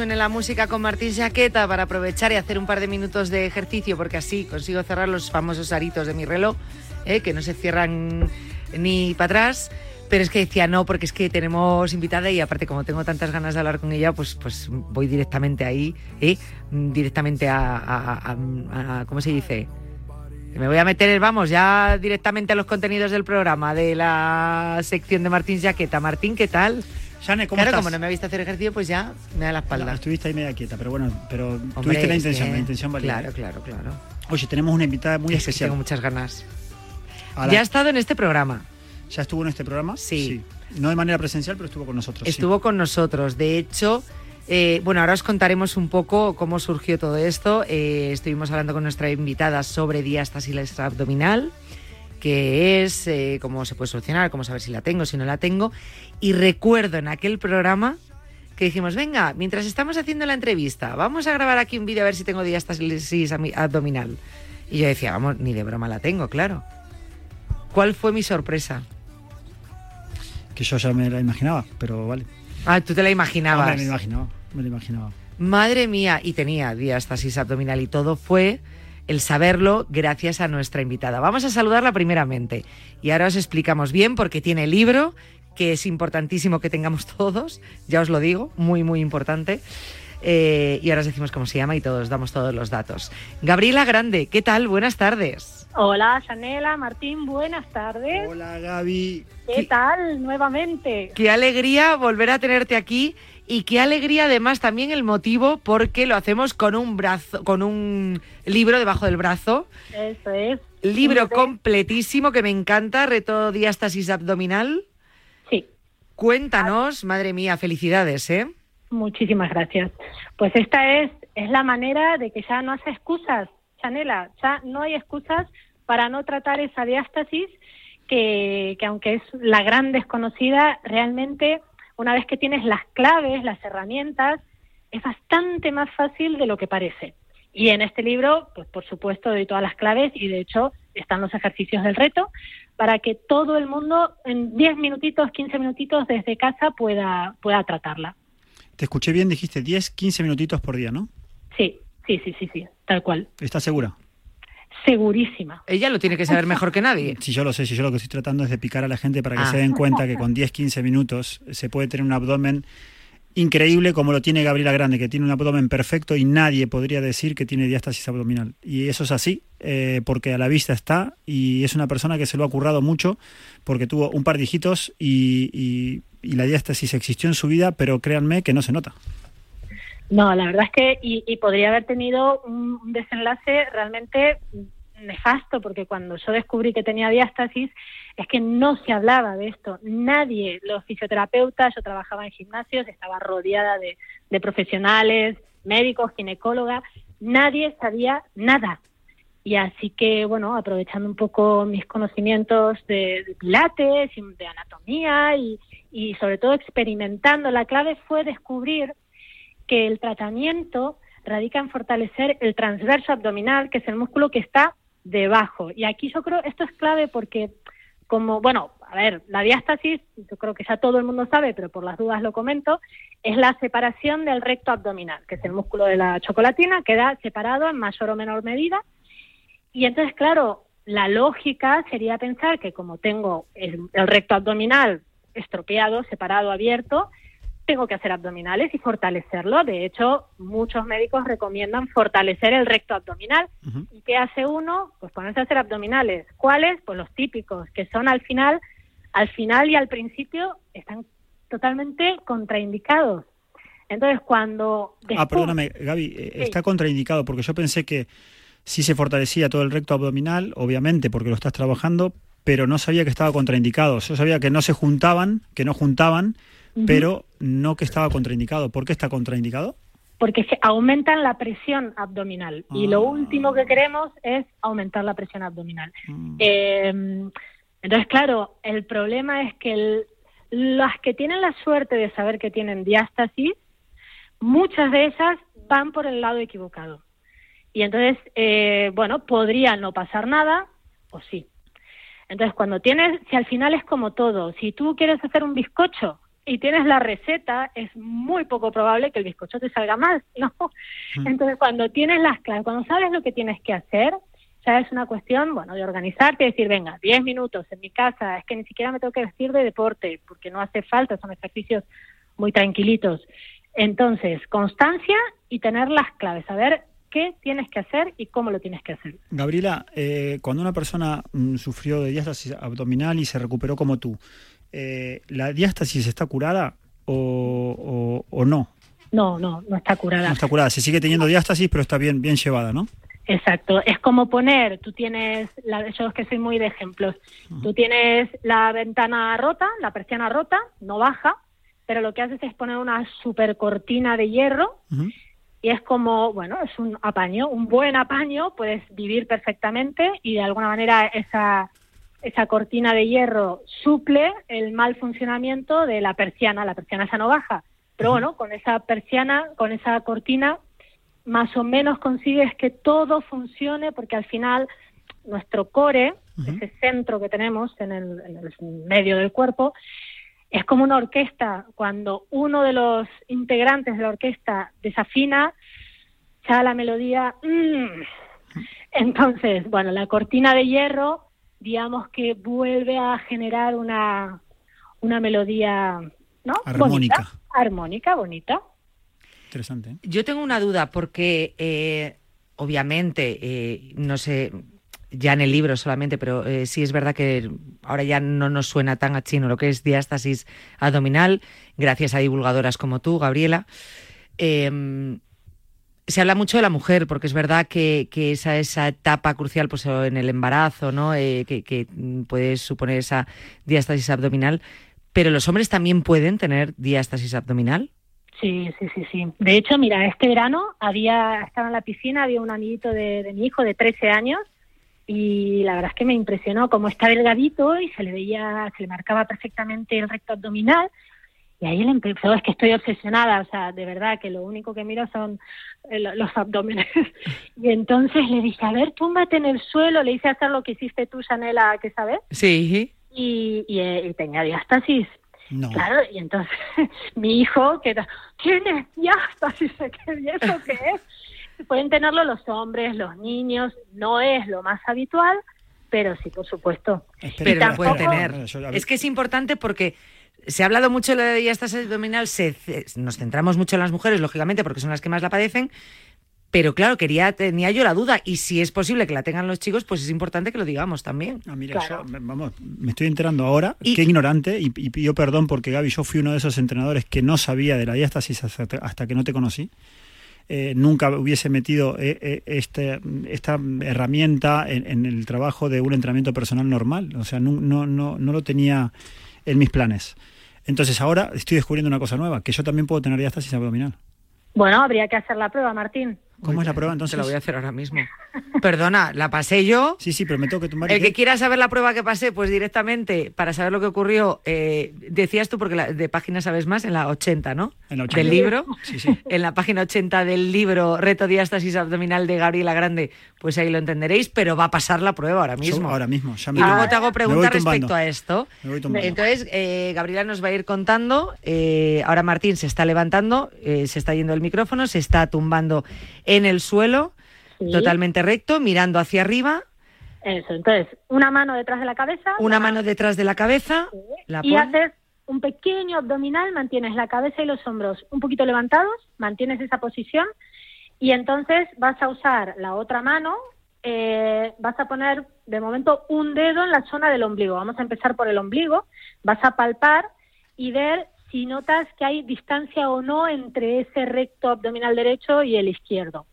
Suene la música con Martín Jaqueta para aprovechar y hacer un par de minutos de ejercicio, porque así consigo cerrar los famosos aritos de mi reloj ¿eh? que no se cierran ni para atrás. Pero es que decía no, porque es que tenemos invitada y aparte como tengo tantas ganas de hablar con ella, pues, pues voy directamente ahí, ¿eh? directamente a, a- a- a- ¿cómo se dice? Me voy a meter, vamos, ya directamente a los contenidos del programa, de la sección de Martín Jaqueta. Martín, ¿qué tal? Jane, ¿cómo claro, estás? como no me ha visto hacer ejercicio, pues ya me da la espalda. Estuviste ahí media quieta, pero bueno, pero Hombre, tuviste la intención, que- la intención valía. Claro, claro, claro. Oye, tenemos una invitada muy Es especial. tengo muchas ganas. La- Ya ha estado en este programa. ¿Ya estuvo en este programa? Sí. No de manera presencial, pero estuvo con nosotros. sí. Estuvo con nosotros. De hecho, eh, bueno, ahora os contaremos un poco cómo surgió todo esto. Eh, estuvimos hablando con nuestra invitada sobre diástasis abdominal, que es eh, cómo se puede solucionar, cómo saber si la tengo, si no la tengo. Y recuerdo en aquel programa que dijimos, venga, mientras estamos haciendo la entrevista, vamos a grabar aquí un vídeo a ver si tengo diástasis abdominal. Y yo decía, vamos, ni de broma la tengo, claro. ¿Cuál fue mi sorpresa? Que yo ya me la imaginaba, pero vale. Ah, tú te la imaginabas. Hombre, me la imaginaba, me la imaginaba. Madre mía, y tenía diástasis abdominal y todo fue el saberlo gracias a nuestra invitada. Vamos a saludarla primeramente y ahora os explicamos bien porque tiene libro que es importantísimo que tengamos [laughs] todos, ya os lo digo, muy muy importante. Eh, y ahora os decimos cómo se llama y todos damos todos los datos. Gabriela Grande, ¿qué tal? Buenas tardes. Hola, Janela, Martín, buenas tardes. Hola, Gaby. ¿Qué tal nuevamente? Qué alegría volver a tenerte aquí y qué alegría además también el motivo porque lo hacemos con un brazo, con un libro debajo del brazo. Eso es. Libro completísimo que me encanta, reto diástasis abdominal. Sí. Cuéntanos, madre mía, felicidades, ¿eh? Muchísimas gracias. Pues esta es, es la manera de que ya no hace excusas, Chanela, ya no hay excusas para no tratar esa diástasis que, que aunque es la gran desconocida, realmente una vez que tienes las claves, las herramientas, es bastante más fácil de lo que parece. Y en este libro, pues por supuesto, doy todas las claves y de hecho están los ejercicios del reto para que todo el mundo en 10 minutitos, 15 minutitos desde casa pueda, pueda tratarla. Te escuché bien, dijiste 10, 15 minutitos por día, ¿no? Sí, sí, sí, sí, sí, tal cual. ¿Estás segura? Segurísima. Ella lo tiene que saber mejor que nadie. [laughs] Si yo lo sé, si yo lo que estoy tratando es de picar a la gente para que Ah. se den cuenta que con 10, 15 minutos se puede tener un abdomen increíble como lo tiene Gabriela Grande, que tiene un abdomen perfecto y nadie podría decir que tiene diástasis abdominal. Y eso es así, eh, porque a la vista está y es una persona que se lo ha currado mucho porque tuvo un par de hijitos y, y- y la diástasis existió en su vida, pero créanme que no se nota. No, la verdad es que y, y podría haber tenido un desenlace realmente nefasto, porque cuando yo descubrí que tenía diástasis, es que no se hablaba de esto. Nadie, los fisioterapeutas, yo trabajaba en gimnasios, estaba rodeada de, de profesionales, médicos, ginecólogas, nadie sabía nada. Y así que, bueno, aprovechando un poco mis conocimientos de, de pilates, y de anatomía y, y sobre todo experimentando, la clave fue descubrir que el tratamiento radica en fortalecer el transverso abdominal, que es el músculo que está debajo. Y aquí yo creo, esto es clave porque como, bueno, a ver, la diástasis, yo creo que ya todo el mundo sabe, pero por las dudas lo comento, es la separación del recto abdominal, que es el músculo de la chocolatina, queda separado en mayor o menor medida. Y entonces, claro, la lógica sería pensar que como tengo el, el recto abdominal estropeado, separado, abierto, tengo que hacer abdominales y fortalecerlo. De hecho, muchos médicos recomiendan fortalecer el recto abdominal. ¿Y qué hace uno? Pues ponerse a hacer abdominales. ¿Cuáles? Pues los típicos, que son al final, al final y al principio están totalmente contraindicados. Entonces, cuando Ah, perdóname, Gaby, eh, Sí. está contraindicado porque yo pensé que sí se fortalecía todo el recto abdominal, obviamente porque lo estás trabajando, pero no sabía que estaba contraindicado. Yo sabía que no se juntaban, que no juntaban, Pero no que estaba contraindicado. ¿Por qué está contraindicado? porque se aumentan la presión abdominal y lo último que queremos es aumentar la presión abdominal. Eh, entonces, claro, el problema es que el- las que tienen la suerte de saber que tienen diástasis, muchas de ellas van por el lado equivocado. Y entonces, eh, bueno, podría no pasar nada o sí. Entonces, cuando tienes, si al final es como todo, si tú quieres hacer un bizcocho y tienes la receta, es muy poco probable que el bizcocho te salga mal, ¿no? Entonces, cuando tienes las claves, cuando sabes lo que tienes que hacer, sea, es una cuestión, bueno, de organizarte y decir, venga, 10 minutos en mi casa, es que ni siquiera me tengo que vestir de deporte, porque no hace falta, son ejercicios muy tranquilitos. Entonces, constancia y tener las claves, saber qué tienes que hacer y cómo lo tienes que hacer. Gabriela, eh, cuando una persona mm, sufrió de diástasis abdominal y se recuperó como tú, eh, ¿la diástasis está curada o, o, o no? No, no, no está curada. No está curada, se sigue teniendo diástasis, pero está bien, bien llevada, ¿no? Exacto, es como poner, tú tienes, la, yo es que soy muy de ejemplos, tú tienes la ventana rota, la persiana rota, no baja, pero lo que haces es poner una super cortina de hierro y es como, bueno, es un apaño, un buen apaño, puedes vivir perfectamente y de alguna manera esa, esa cortina de hierro suple el mal funcionamiento de la persiana, la persiana esa no baja, pero bueno, con esa persiana, con esa cortina más o menos consigues que todo funcione porque al final nuestro core, ese centro que tenemos en el, en el, medio del cuerpo, es como una orquesta. Cuando uno de los integrantes de la orquesta desafina, ya la melodía... Mmm. Entonces, bueno, la cortina de hierro, digamos que vuelve a generar una, una melodía ¿no? armónica. Bonita, armónica, bonita. Interesante. ¿eh? Yo tengo una duda porque, eh, obviamente, eh, no sé, ya en el libro solamente, pero eh, sí es verdad que ahora ya no nos suena tan a chino lo que es diástasis abdominal, gracias a divulgadoras como tú, Gabriela. Eh, se habla mucho de la mujer, porque es verdad que, esa, esa etapa crucial pues, en el embarazo, ¿no? Eh, que, que puede suponer esa diástasis abdominal, pero los hombres también pueden tener diástasis abdominal. Sí, sí, sí, sí. De hecho, mira, este verano había estaba en la piscina, había un amiguito de, de mi hijo de 13 años y la verdad es que me impresionó cómo está delgadito y se le veía, se le marcaba perfectamente el recto abdominal y ahí él empezó, es que estoy obsesionada, o sea, de verdad que lo único que miro son eh, los abdómenes. [laughs] y entonces le dije, a ver, túmbate en el suelo, le hice hacer lo que hiciste tú, Chanela, que sabes. Sí. Y, y, eh, y tenía diástasis. No. Claro, y entonces [laughs] mi hijo, que tiene diástasis, [laughs] ¿qué y eso qué es? Pueden tenerlo los hombres, los niños, no es lo más habitual, pero sí, por supuesto. Pero lo pueden tener. Es que es importante porque se ha hablado mucho de la diástasis abdominal, se, nos centramos mucho en las mujeres, lógicamente, porque son las que más la padecen, pero claro, quería tenía yo la duda y si es posible que la tengan los chicos, pues es importante que lo digamos también. Ah, mira, claro. yo, vamos, me estoy enterando ahora, y, qué ignorante, y, y, pido perdón porque Gaby, yo fui uno de esos entrenadores que no sabía de la diástasis hasta, hasta que no te conocí. Eh, nunca hubiese metido eh, eh, este, esta herramienta en, en, el trabajo de un entrenamiento personal normal. O sea, no, no, no, no lo tenía en mis planes. Entonces ahora estoy descubriendo una cosa nueva, que yo también puedo tener diástasis abdominal. Bueno, habría que hacer la prueba, Martín. ¿Cómo es la prueba entonces? Te la voy a hacer ahora mismo. Perdona, ¿la pasé yo? Sí, sí, pero me tengo que tumbar. El que quiera saber la prueba que pasé, pues directamente, para saber lo que ocurrió, eh, decías tú, porque la, de página sabes más, en la 80, ¿no? En la 80. Del libro. Sí, sí. [laughs] En la página 80 del libro Reto Diástasis Abdominal de Gabriela Grande, pues ahí lo entenderéis, pero va a pasar la prueba ahora mismo. Yo ahora mismo. Ya me y luego te hago preguntas respecto a esto. Me voy tumbando. Entonces, eh, Gabriela nos va a ir contando. Eh, ahora Martín se está levantando, se está yendo el micrófono, se está tumbando en el suelo. Sí. totalmente recto, mirando hacia arriba. Eso, entonces, una mano detrás de la cabeza. Una la... mano detrás de la cabeza. Sí. La y haces un pequeño abdominal, mantienes la cabeza y los hombros un poquito levantados, mantienes esa posición y entonces vas a usar la otra mano, eh, vas a poner de momento un dedo en la zona del ombligo. Vamos a empezar por el ombligo, vas a palpar y ver si notas que hay distancia o no entre ese recto abdominal derecho y el izquierdo.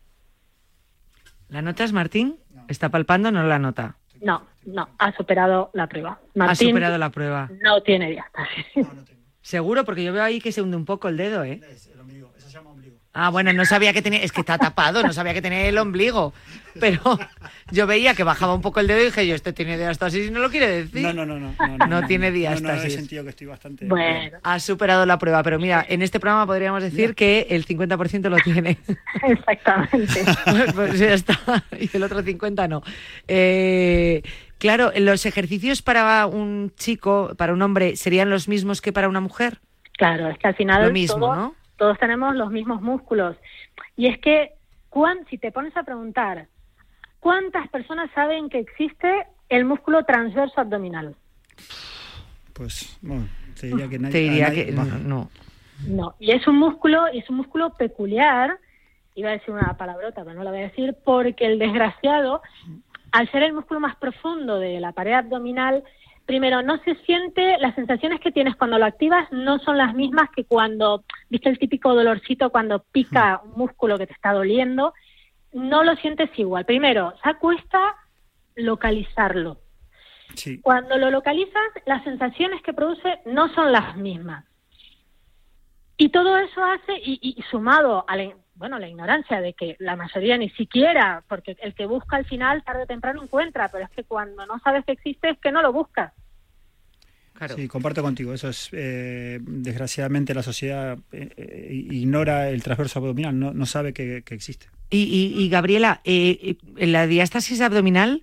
¿La notas, Martín? No. ¿Está palpando no la nota? No, no, ha superado la prueba. Martín ha superado la prueba. No tiene diástasis. No, no tengo. Seguro, porque yo veo ahí que se hunde un poco el dedo, ¿eh? Es el ombligo, eso se llama ombligo. Ah, bueno, no sabía que tenía, es que está tapado, no sabía que tenía el ombligo. Pero yo veía que bajaba un poco el dedo y dije, yo, este tiene diástasis y no lo quiere decir. No, no, no, no. No, no, no tiene diástasis. No, no, he sentido que estoy bastante. Bueno. Ha superado la prueba, pero mira, en este programa podríamos decir que el 50% lo tiene. Exactamente. pues ya está. Y el otro 50% no. Eh. Claro, los ejercicios para un chico, para un hombre, serían los mismos que para una mujer. Claro, es que al final lo mismo, ¿no? Todos tenemos los mismos músculos. Y es que, Juan, si te pones a preguntar ¿Cuántas personas saben que existe el músculo transverso abdominal? Pues, bueno, te diría que nadie. Te diría nadie- que no. No, y es un músculo, y es un músculo peculiar, iba a decir una palabrota, pero no la voy a decir, porque el desgraciado, al ser el músculo más profundo de la pared abdominal, primero no se siente, las sensaciones que tienes cuando lo activas no son las mismas que cuando, viste el típico dolorcito cuando pica un músculo que te está doliendo, no lo sientes igual. Primero, se cuesta localizarlo. Sí. Cuando lo localizas, las sensaciones que produce no son las mismas. Y todo eso hace, y, y- y sumado a la, bueno, la ignorancia de que la mayoría ni siquiera, porque el que busca al final tarde o temprano encuentra, pero es que cuando no sabes que existe es que no lo buscas. Sí, comparto contigo. Eso es, eh, desgraciadamente, la sociedad eh, eh, ignora el transverso abdominal, no, no sabe que, que existe. Y, y- y, Gabriela, eh, eh, la diástasis abdominal,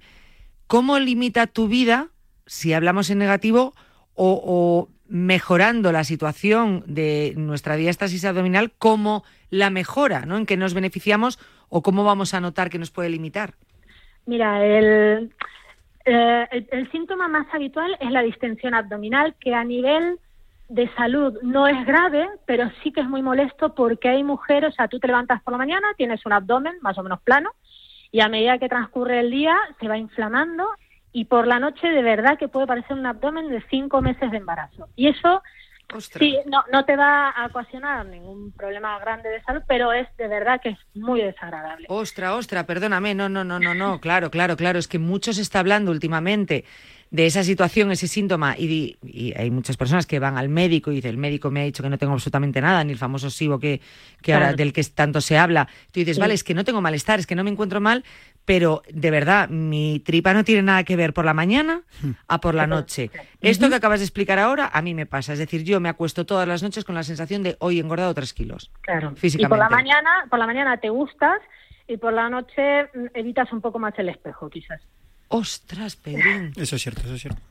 ¿cómo limita tu vida, si hablamos en negativo, o, o mejorando la situación de nuestra diástasis abdominal, cómo la mejora, ¿no? ¿En qué nos beneficiamos o cómo vamos a notar que nos puede limitar? Mira, el, eh, el, el síntoma más habitual es la distensión abdominal, que a nivel de salud no es grave, pero sí que es muy molesto porque hay mujeres, o sea, tú te levantas por la mañana, tienes un abdomen más o menos plano, y a medida que transcurre el día se va inflamando y por la noche de verdad que puede parecer un abdomen de cinco meses de embarazo. Y eso sí, no, no te va a ocasionar ningún problema grande de salud, pero es de verdad que es muy desagradable. Ostra, ostra, perdóname, no, no, no, no, no, claro, claro, claro, es que mucho se está hablando últimamente de esa situación, ese síntoma, y, hay muchas personas que van al médico y dicen, el médico me ha dicho que no tengo absolutamente nada, ni el famoso SIBO que, que ahora del que tanto se habla. Tú dices, Sí. vale, es que no tengo malestar, es que no me encuentro mal, pero de verdad, mi tripa no tiene nada que ver por la mañana a por la noche. Esto que acabas de explicar ahora, a mí me pasa, es decir, yo me acuesto todas las noches con la sensación de hoy he engordado tres kilos. Claro. Y Físicamente. por la mañana, por la mañana te gustas y por la noche mm, evitas un poco más el espejo, quizás. Ostras, Pedrín. [laughs] Eso es cierto, eso es cierto.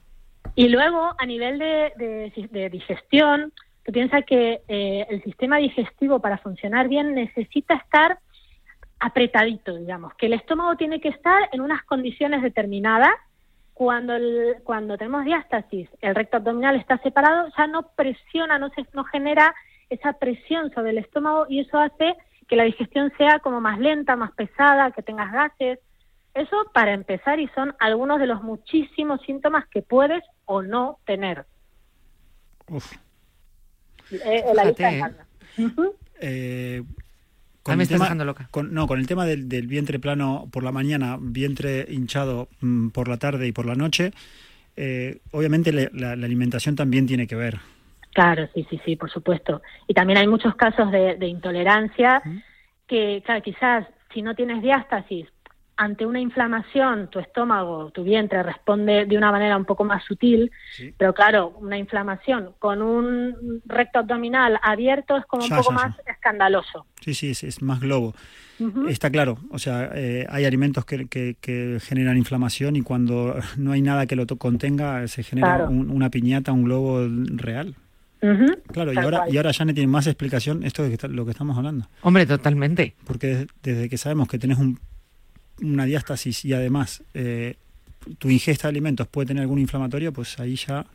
Y luego, a nivel de, de- de digestión, tú piensas que eh, el sistema digestivo para funcionar bien necesita estar apretadito, digamos, que el estómago tiene que estar en unas condiciones determinadas. Cuando, el- cuando tenemos diástasis, el recto abdominal está separado, ya no presiona, no, se, no genera esa presión sobre el estómago y eso hace que la digestión sea como más lenta, más pesada, que tengas gases. Eso para empezar y son algunos de los muchísimos síntomas que puedes o no tener. Eh, eh, la lista Fíjate, es ¿eh? Eh, Ah, me el estás tema- dejando loca. Con, no, con el tema del, del vientre plano por la mañana, vientre hinchado mm, por la tarde y por la noche, eh, obviamente le- la, la alimentación también tiene que ver. Claro, sí, sí, sí, por supuesto. Y también hay muchos casos de, de intolerancia que, claro, quizás si no tienes diástasis, ante una inflamación, tu estómago, tu vientre responde de una manera un poco más sutil, pero claro, una inflamación con un recto abdominal abierto es como un poco ya, más escandaloso. Sí, sí, es, es más globo. Está claro, o sea, eh, hay alimentos que, que- que generan inflamación y cuando [laughs] no hay nada que lo contenga, se genera Claro. un- una piñata, un globo real. Claro, y ahora, y ahora ya tiene más explicación esto de que está- lo que estamos hablando. Hombre, totalmente. Porque des- desde que sabemos que tenés un- una diástasis y además eh, tu ingesta de alimentos puede tener algún inflamatorio, pues ahí ya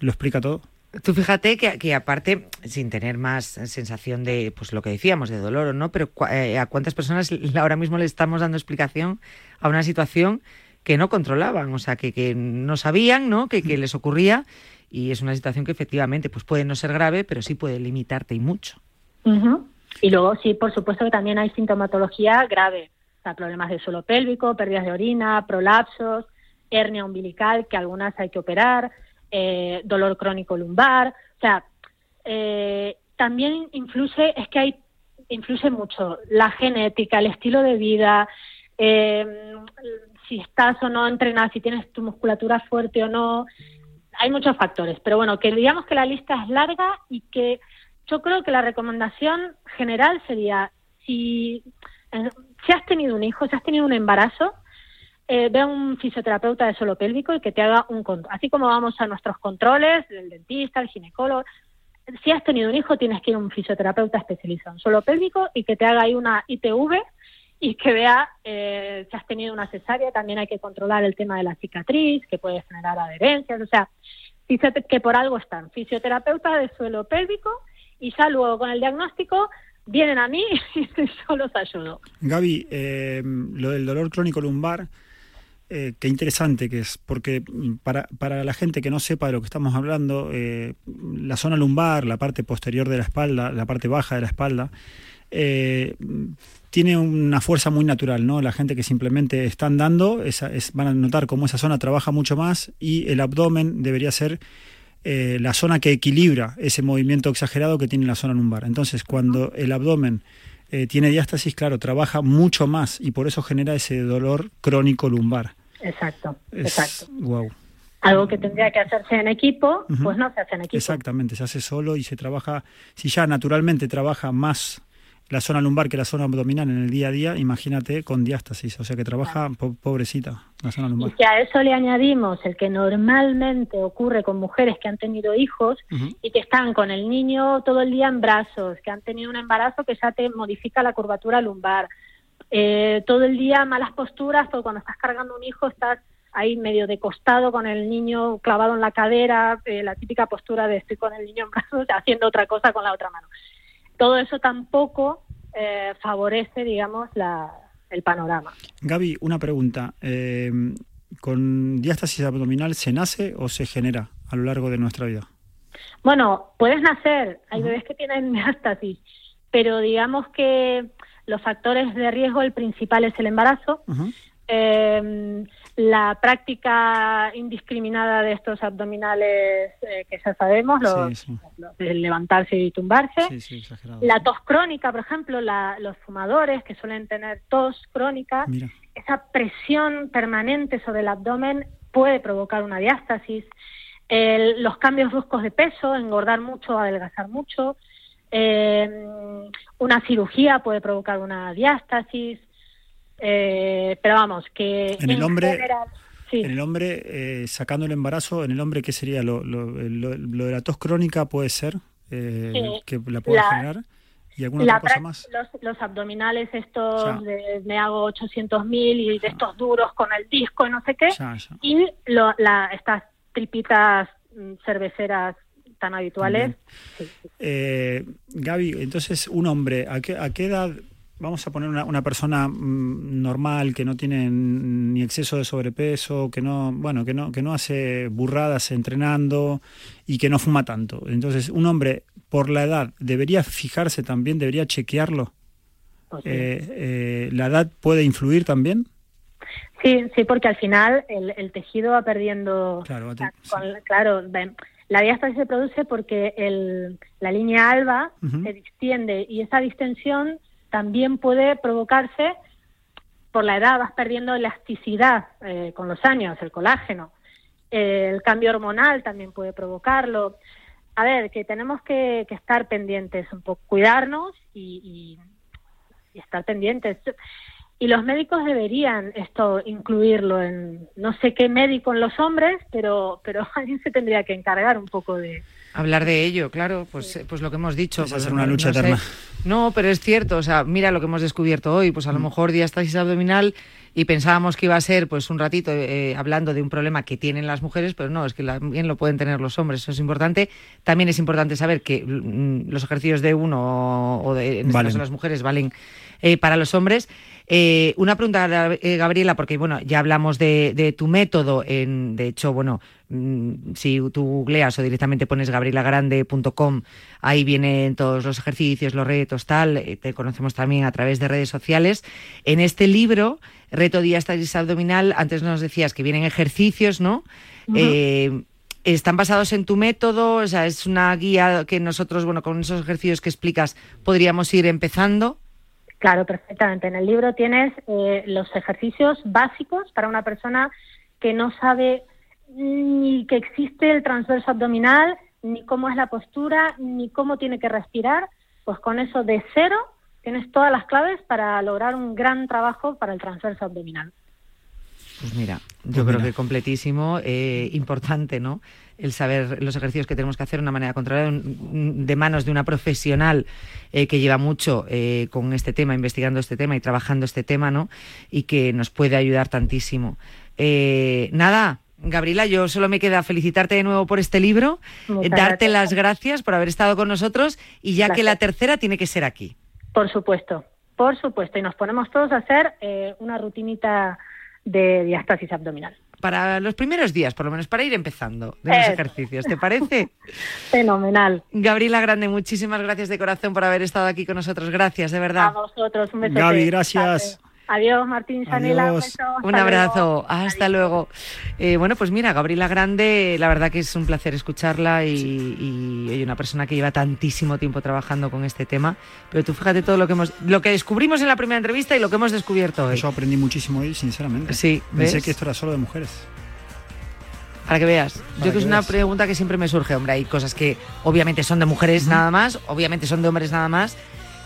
lo explica todo. Tú fíjate que, que aparte, sin tener más sensación de, pues lo que decíamos, de dolor o no, pero eh, a cuántas personas ahora mismo le estamos dando explicación a una situación que no controlaban, o sea, que, que no sabían, ¿no? Que, que les ocurría y es una situación que efectivamente pues puede no ser grave, pero sí puede limitarte y mucho. Ujú. Y luego sí, por supuesto que también hay sintomatología grave, o sea, problemas de suelo pélvico, pérdidas de orina, prolapsos, hernia umbilical, que algunas hay que operar, eh, dolor crónico lumbar, o sea, eh, también influye, es que hay, influye mucho la genética, el estilo de vida, eh, si estás o no entrenada, si tienes tu musculatura fuerte o no, hay muchos factores, pero bueno, que digamos que la lista es larga y que yo creo que la recomendación general sería si, eh, si has tenido un hijo, si has tenido un embarazo, eh, ve a un fisioterapeuta de suelo pélvico y que te haga un control. Así como vamos a nuestros controles, el dentista, el ginecólogo. Si has tenido un hijo, tienes que ir a un fisioterapeuta especializado en suelo pélvico y que te haga ahí una ITV y que vea eh, si has tenido una cesárea. También hay que controlar el tema de la cicatriz, que puede generar adherencias. O sea, que por algo están. Fisioterapeuta de suelo pélvico y ya luego con el diagnóstico vienen a mí [laughs] y yo los ayudo. Gaby, eh, lo del dolor crónico lumbar, eh, qué interesante que es, porque para, para, la gente que no sepa de lo que estamos hablando, eh, la zona lumbar, la parte posterior de la espalda, la parte baja de la espalda, eh, tiene una fuerza muy natural, ¿no? La gente que simplemente está andando, es, van a notar cómo esa zona trabaja mucho más y el abdomen debería ser eh, la zona que equilibra ese movimiento exagerado que tiene la zona lumbar. Entonces, cuando el abdomen eh, tiene diástasis, claro, trabaja mucho más y por eso genera ese dolor crónico lumbar. Exacto, exacto. Wow. Algo que tendría que hacerse en equipo, pues no se hace en equipo. Exactamente, se hace solo y se trabaja, si ya naturalmente trabaja más la zona lumbar que la zona abdominal en el día a día, imagínate con diástasis, o sea que trabaja pobrecita la zona lumbar. Y si a eso le añadimos el que normalmente ocurre con mujeres que han tenido hijos y que están con el niño todo el día en brazos, que han tenido un embarazo que ya te modifica la curvatura lumbar, eh, todo el día malas posturas, porque cuando estás cargando un hijo estás ahí medio de costado con el niño clavado en la cadera, eh, la típica postura de estoy con el niño en brazos [laughs] haciendo otra cosa con la otra mano. Todo eso tampoco eh, favorece, digamos, la, el panorama. Gaby, una pregunta. Eh, ¿Con diástasis abdominal se nace o se genera a lo largo de nuestra vida? Bueno, puedes nacer, hay bebés que tienen [laughs] diástasis, pero digamos que los factores de riesgo, el principal es el embarazo, eh, la práctica indiscriminada de estos abdominales eh, que ya sabemos, los, levantarse y tumbarse, la tos crónica, por ejemplo, los fumadores que suelen tener tos crónica, esa presión permanente sobre el abdomen puede provocar una diástasis, los cambios bruscos de peso, engordar mucho, adelgazar mucho, eh, una cirugía puede provocar una diástasis, eh, pero vamos, que en, el hombre, en el hombre eh, sacando el embarazo, en el hombre, ¿qué sería? ¿Lo, lo, lo, de la tos crónica puede ser eh, que la pueda generar? ¿Y alguna otra cosa más? Los, abdominales estos, de, me hago 800.000 y de estos duros con el disco y no sé qué. Y la, estas tripitas mm, cerveceras tan habituales. Eh, Gaby, entonces un hombre, ¿a qué, a qué edad vamos a poner una, persona mm, normal que no tiene ni exceso de sobrepeso, que no, bueno, que no, que no hace burradas entrenando y que no fuma tanto. Entonces, un hombre por la edad debería fijarse también, debería chequearlo. Pues eh, eh, ¿La edad puede influir también? Sí, sí, porque al final el, tejido va perdiendo. Claro, claro la diástasis se produce porque el, la línea alba se distiende y esa distensión también puede provocarse por la edad, vas perdiendo elasticidad eh, con los años, el colágeno. el cambio hormonal también puede provocarlo. A ver, que tenemos que, estar pendientes un poco, cuidarnos y, estar pendientes. Y los médicos deberían esto incluirlo en, no sé qué médico en los hombres, pero, pero [laughs] alguien se tendría que encargar un poco de, Hablar de ello, claro, pues, pues lo que hemos dicho. Es hacer una lucha eterna. No, pero es cierto, o sea, mira lo que hemos descubierto hoy, pues a lo mm. mejor diástasis abdominal y pensábamos que iba a ser pues un ratito eh, hablando de un problema que tienen las mujeres, pero no, es que también lo pueden tener los hombres, eso es importante. También es importante saber que mm, los ejercicios de uno o de en este caso las mujeres valen eh, para los hombres. Eh, una pregunta, eh, Gabriela, porque bueno, ya hablamos de, tu método. En, de hecho, bueno, mm, si tú googleas o directamente pones gabrielagrande.com, ahí vienen todos los ejercicios, los retos, tal. Eh, te conocemos también a través de redes sociales. En este libro, Reto Diástasis Abdominal, antes nos decías que vienen ejercicios, ¿no? ¿Están basados en tu método? O sea, es una guía que nosotros, bueno, con esos ejercicios que explicas, podríamos ir empezando. Claro, perfectamente. En el libro tienes eh, los ejercicios básicos para una persona que no sabe ni que existe el transverso abdominal, ni cómo es la postura, ni cómo tiene que respirar. Pues con eso de cero tienes todas las claves para lograr un gran trabajo para el transverso abdominal. Pues mira, yo creo que completísimo, eh, importante, ¿no? El saber los ejercicios que tenemos que hacer de una manera controlada, de manos de una profesional eh, que lleva mucho eh, con este tema, investigando este tema y trabajando este tema, ¿no? Y que nos puede ayudar tantísimo. nada, Gabriela, yo solo me queda felicitarte de nuevo por este libro, darte las gracias por haber estado con nosotros y ya que la tercera tiene que ser aquí. Por supuesto, por supuesto. Y nos ponemos todos a hacer una rutinita de diastasis abdominal. Para los primeros días, por lo menos, para ir empezando de los ejercicios, ¿te parece? [laughs] Fenomenal. Gabriela Grande, muchísimas gracias de corazón por haber estado aquí con nosotros. Gracias, de verdad. A vosotros, un beso. Gaby, gracias. Adiós, Martín Sanela. Un, abrazo. Hasta luego. Eh, bueno, pues mira, Gabriela Grande, la verdad que es un placer escucharla y, hay una persona que lleva tantísimo tiempo trabajando con este tema. Pero tú fíjate todo lo que hemos, lo que descubrimos en la primera entrevista y lo que hemos descubierto hoy. Eso aprendí muchísimo hoy, sinceramente. Sí. Pensé que esto era solo de mujeres. Para que veas. Yo creo que, es una pregunta que siempre me surge, hombre. Hay cosas que obviamente son de mujeres nada más, obviamente son de hombres nada más,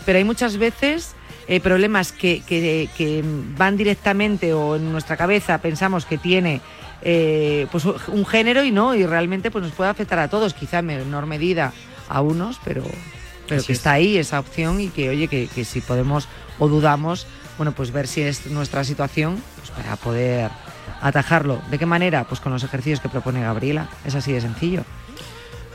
pero hay muchas veces eh, problemas que, que, van directamente o en nuestra cabeza pensamos que tiene eh, pues un género y no, y realmente pues nos puede afectar a todos, quizá en menor medida a unos, pero, pero que está ahí esa opción y que, oye, que, que, si podemos o dudamos, bueno, pues ver si es nuestra situación pues para poder atajarlo. ¿De qué manera? Pues con los ejercicios que propone Gabriela. Es así de sencillo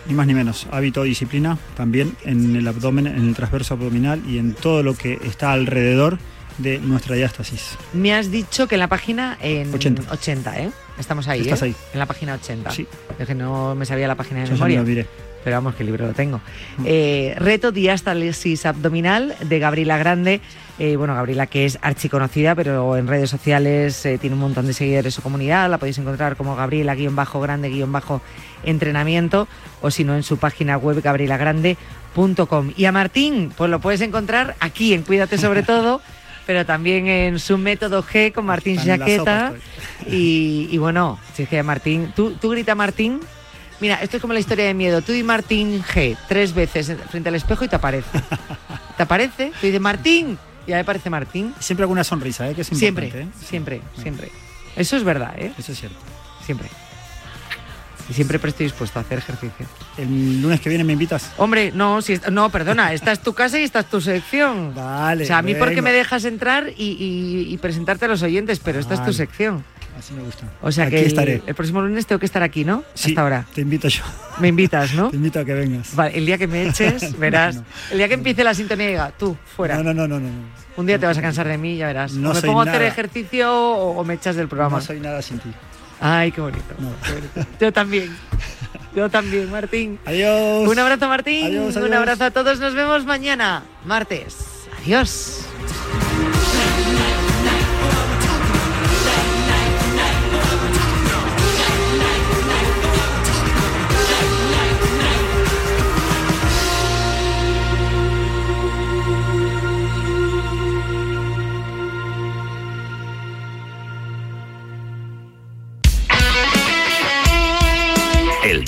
ni más ni menos. Hábito, disciplina, también en el abdomen, en el transverso abdominal y en todo lo que está alrededor de nuestra diástasis. Me has dicho que en la página en 80, ¿eh? Estamos ahí, Estás ¿eh? ahí. En la página 80. Sí. Es que no me sabía la página de Eso memoria. se me lo diré. Pero vamos, que el libro lo tengo. Eh, reto diástasis abdominal de Gabriela Grande. Eh, bueno, Gabriela que es archiconocida, pero en redes sociales eh, tiene un montón de seguidores su comunidad. La podéis encontrar como Gabriela-Grande-Entrenamiento o si no en su página web gabrielagrande.com. Y a Martín, pues lo puedes encontrar aquí en Cuídate sobre todo. [laughs] pero también en su método G con Martín Jaqueta. Y, y bueno, si es que Martín, tú, tú grita Martín. Mira, esto es como la historia de miedo. Tú y Martín G tres veces frente al espejo y te aparece. [laughs] ¿Te aparece? Tú dices Martín y ya me parece Martín. Siempre alguna sonrisa, ¿eh? que es Siempre. ¿eh? siempre, siempre. Eso es verdad, ¿eh? Eso es cierto. Siempre. Y siempre estoy dispuesto a hacer ejercicio. El lunes que viene me invitas. Hombre, no, si no, perdona, esta es tu casa y esta es tu sección. Vale. O sea, a mí porque me dejas entrar y, y- y presentarte a los oyentes, pero esta es tu Vale. sección. Así me gusta. O sea Aquí que el, estaré. el próximo lunes tengo que estar aquí, ¿no? Sí, Hasta ahora. Te invito yo. Me invitas, ¿no? [laughs] Te invito a que vengas. Vale, el día que me eches, [laughs] verás. No, no. El día que empiece la sintonía diga, tú, fuera. No, no, no, no, no. no. Un día te vas a cansar de mí, ya verás. No o me soy pongo a hacer ejercicio o, o me echas del programa. No soy nada sin ti. Ay, qué bonito. qué bonito. Yo también. Yo también, Martín. Adiós. Un abrazo, Martín. Adiós, Un abrazo a todos. Nos vemos mañana, martes. Adiós.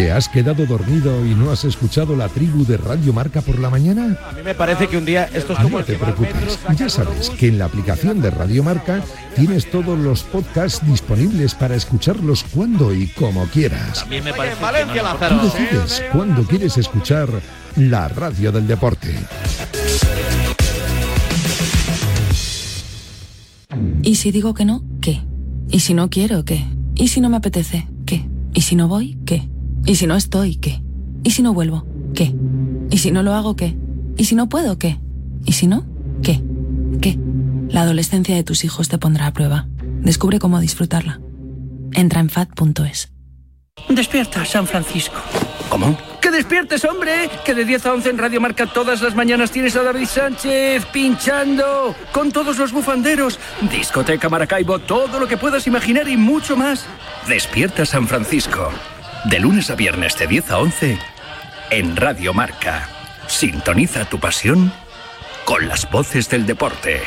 ¿Te has quedado dormido y no has escuchado la tribu de Radio Marca por la mañana? A mí me parece que un día esto es como No te preocupes, ya sabes que en la aplicación de Radio Marca tienes todos los podcasts disponibles para escucharlos cuando y como quieras. También me parece que no Tú decides cuándo quieres escuchar la radio del deporte. ¿Y si digo que no? ¿Qué? ¿Y si no quiero? ¿Qué? ¿Y si no me apetece? ¿Qué? ¿Y si no voy? ¿Qué? ¿Y si no estoy? ¿Qué? ¿Y si no vuelvo? ¿Qué? ¿Y si no lo hago? ¿Qué? ¿Y si no puedo? ¿Qué? ¿Y si no? ¿Qué? ¿Qué? La adolescencia de tus hijos te pondrá a prueba. Descubre cómo disfrutarla. Entra en FAD.es. Despierta, San Francisco. ¿Cómo? ¡Que despiertes, hombre! Que de 10 a 11 en Radio Marca todas las mañanas tienes a David Sánchez pinchando con todos los bufanderos. Discoteca Maracaibo, todo lo que puedas imaginar y mucho más. Despierta San Francisco. De lunes a viernes de 10 a 11 en Radio Marca. Sintoniza tu pasión con las voces del deporte.